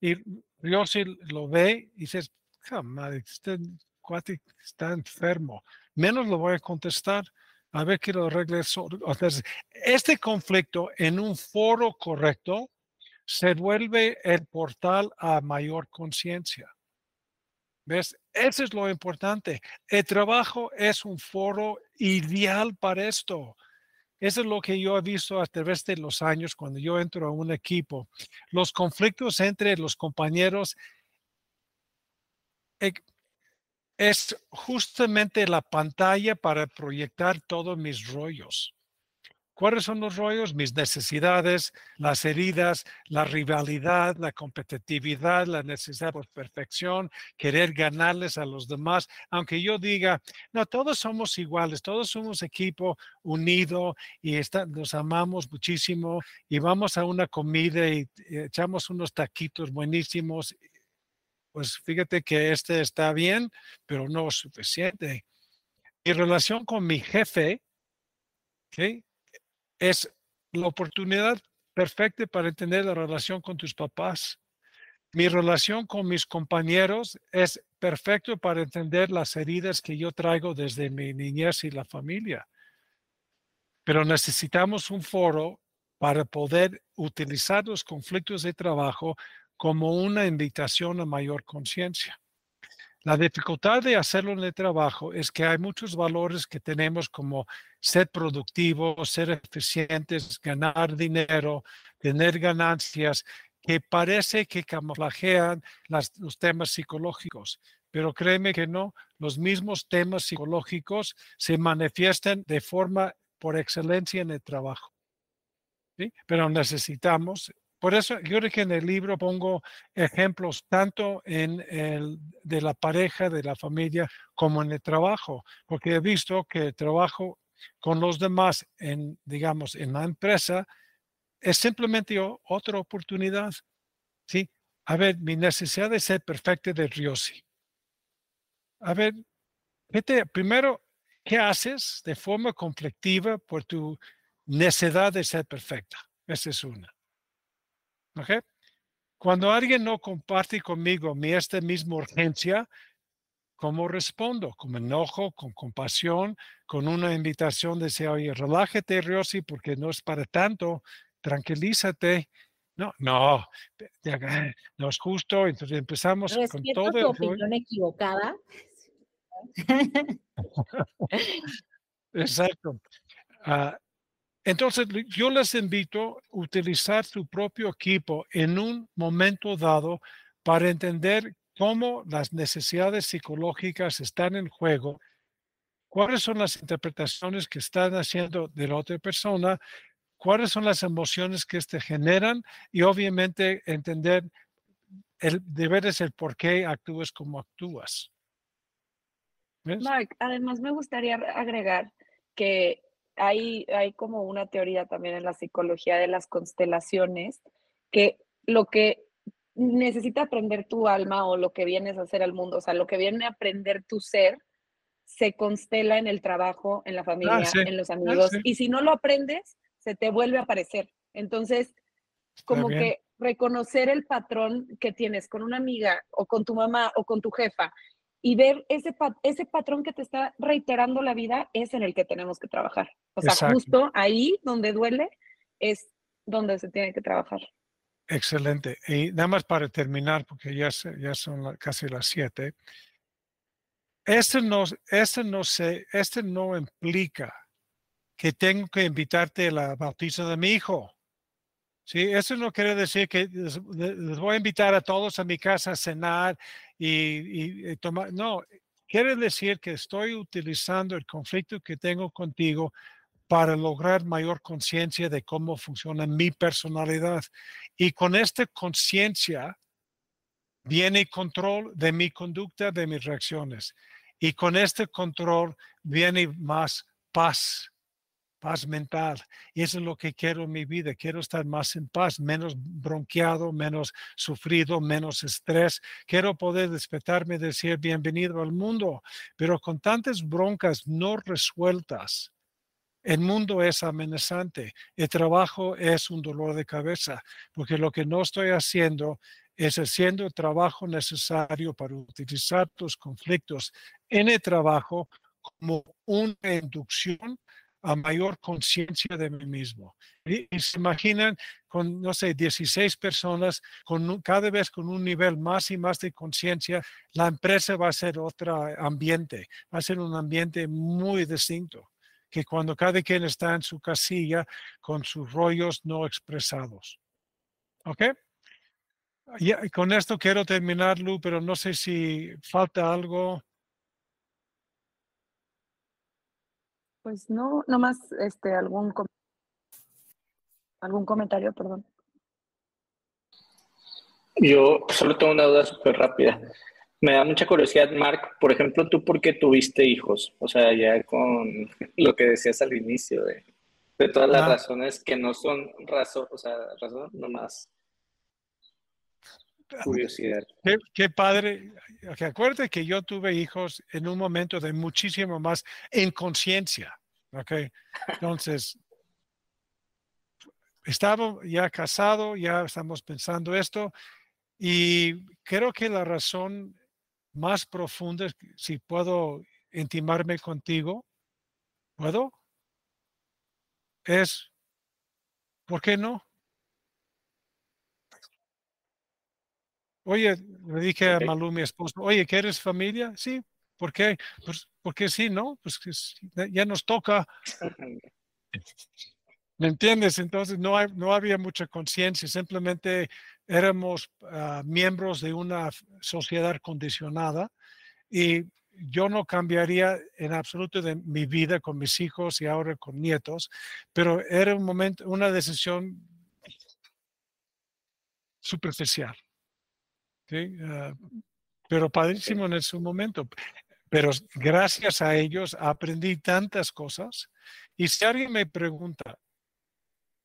Y Rosy lo ve y dices, madre, este cuate está enfermo, menos lo voy a contestar a ver que lo. Entonces, este conflicto en un foro correcto se vuelve el portal a mayor conciencia. ¿Ves? Eso es lo importante. El trabajo es un foro ideal para esto. Eso es lo que yo he visto a través de los años cuando yo entro a un equipo. Los conflictos entre los compañeros es justamente la pantalla para proyectar todos mis rollos. ¿Cuáles son los rollos? Mis necesidades, las heridas, la rivalidad, la competitividad, la necesidad por perfección, querer ganarles a los demás. Aunque yo diga, no, todos somos iguales, todos somos equipo unido y está, nos amamos muchísimo y vamos a una comida y, y echamos unos taquitos buenísimos. Pues fíjate que este está bien, pero no es suficiente. Mi relación con mi jefe ¿okay? es la oportunidad perfecta para entender la relación con tus papás. Mi relación con mis compañeros es perfecto para entender las heridas que yo traigo desde mi niñez y la familia. Pero necesitamos un foro para poder utilizar los conflictos de trabajo como una invitación a mayor conciencia. La dificultad de hacerlo en el trabajo es que hay muchos valores que tenemos como ser productivos, ser eficientes, ganar dinero, tener ganancias, que parece que camuflajean los temas psicológicos. Pero créeme que no, los mismos temas psicológicos se manifiestan de forma por excelencia en el trabajo. ¿sí? Pero necesitamos, por eso yo creo que en el libro pongo ejemplos tanto en el de la pareja, de la familia, como en el trabajo, porque he visto que el trabajo con los demás en, digamos, en la empresa es simplemente otra oportunidad. ¿sí? A ver, mi necesidad de ser perfecta de Riosi. A ver, primero, ¿qué haces de forma conflictiva por tu necesidad de ser perfecta? Esa es una. ¿Ok? Cuando alguien no comparte conmigo mi esta misma urgencia, ¿cómo respondo? Con enojo, con compasión, con una invitación de decir, oye, relájate, Riosi, porque no es para tanto, tranquilízate. No, no, no es justo. Entonces empezamos con todo. tu opinión equivocada. Exacto. Ah, entonces, yo les invito a utilizar su propio equipo en un momento dado para entender cómo las necesidades psicológicas están en juego, cuáles son las interpretaciones que están haciendo de la otra persona cuáles son las emociones que te generan y obviamente entender el deber es el por qué actúas como actúas. Mark, además me gustaría agregar que hay, hay como una teoría también en la psicología de las constelaciones, que lo que necesita aprender tu alma o lo que vienes a hacer al mundo, o sea, lo que viene a aprender tu ser, se constela en el trabajo, en la ah, familia, en los ah, amigos. Y si no lo aprendes, se te vuelve a aparecer. Entonces, como que reconocer el patrón que tienes con una amiga o con tu mamá o con tu jefa y ver ese, ese patrón que te está reiterando la vida es en el que tenemos que trabajar. O sea, justo ahí donde duele es donde se tiene que trabajar. Excelente. Y nada más para terminar, porque ya, ya son casi las siete. Este no, este, no se, este no implica que tengo que invitarte a la bautizo de mi hijo. Sí, eso no quiere decir que les, voy a invitar a todos a mi casa a cenar y, tomar. No, quiere decir que estoy utilizando el conflicto que tengo contigo para lograr mayor conciencia de cómo funciona mi personalidad. Y con esta conciencia viene control de mi conducta, de mis reacciones. Y con este control viene más paz paz mental. Y eso es lo que quiero en mi vida. Quiero estar más en paz, menos bronqueado, menos sufrido, menos estrés. Quiero poder despertarme y decir bienvenido al mundo, pero con tantas broncas no resueltas. El mundo es amenazante. El trabajo es un dolor de cabeza, porque lo que no estoy haciendo es haciendo el trabajo necesario para utilizar tus conflictos en el trabajo como una inducción a mayor conciencia de mí mismo. Y, se imaginan con, no sé, 16 personas, con cada vez con un nivel más y más de conciencia, la empresa va a ser otro ambiente, va a ser un ambiente muy distinto que cuando cada quien está en su casilla con sus rollos no expresados. ¿Ok? Y con esto quiero terminar, Lu, pero no sé si falta algo. Pues no, nomás este, algún, algún comentario, perdón. Yo solo tengo una duda súper rápida. Me da mucha curiosidad, Mark, por ejemplo, ¿tú por qué tuviste hijos? O sea, ya con lo que decías al inicio de, de todas las razones que no son razón, o sea, razón nomás. Curiosidad. Qué, qué padre. Que acuérdate que yo tuve hijos en un momento de muchísimo más inconsciencia. ¿ok? Entonces, estaba ya casado, ya estamos pensando esto, y creo que la razón más profunda, si puedo intimarme contigo, ¿puedo? Es, ¿por qué no? Oye, le dije a. Malú, mi esposo, oye, ¿quieres familia? Sí, ¿por qué? Pues porque sí, ¿no? Pues ya nos toca. ¿Me entiendes? Entonces no, hay- no había mucha conciencia, simplemente éramos ah, miembros de una sociedad condicionada y yo no cambiaría en absoluto de mi vida con mis hijos y ahora con nietos, pero era un momento, una decisión superficial. ¿Sí? Ah, pero padrísimo en ese momento. Pero gracias a ellos aprendí tantas cosas. Y si alguien me pregunta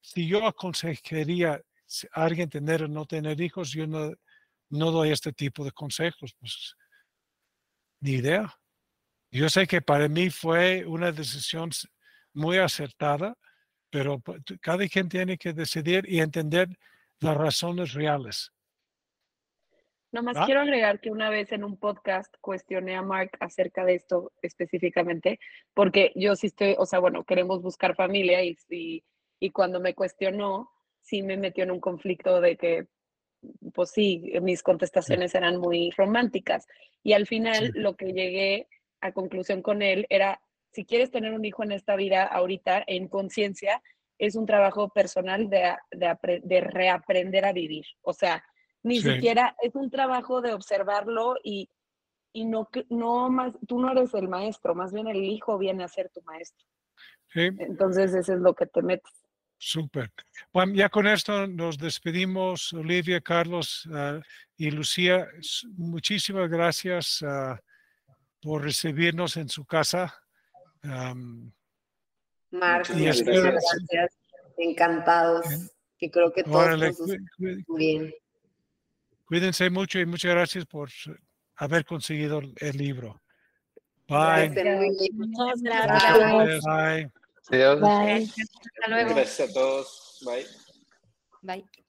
si yo aconsejaría a alguien tener o no tener hijos, yo no, no doy este tipo de consejos. Pues ni idea. Yo sé que para mí fue una decisión muy acertada, pero tú- cada quien tiene que decidir y entender las razones reales. Nomás quiero agregar que una vez en un podcast cuestioné a Mark acerca de esto específicamente, porque yo sí estoy, o sea, bueno, queremos buscar familia y, y, y cuando me cuestionó, sí me metió en un conflicto de que, pues sí, mis contestaciones eran muy románticas. Y al final Sí. lo que llegué a conclusión con él era, si quieres tener un hijo en esta vida ahorita, en conciencia, es un trabajo personal de, de reaprender a vivir. O sea, ni Sí. siquiera es un trabajo de observarlo y, y no, que- no más, tú no eres el maestro, más bien el hijo viene a ser tu maestro. ¿sí? Entonces, eso es lo que te metes. Súper. Bueno, ya con esto nos despedimos, Olivia, Carlos ah, y Lucía. Muchísimas gracias ah, por recibirnos en su casa. Am, Marc, Y muchas gracias. Encantados. Que creo que todos órale, bien. Cuídense mucho y muchas gracias por haber conseguido el libro. Bye. Muchas Gracias. gracias. Bye. Adiós. Hasta luego. Gracias a todos. Bye. Bye.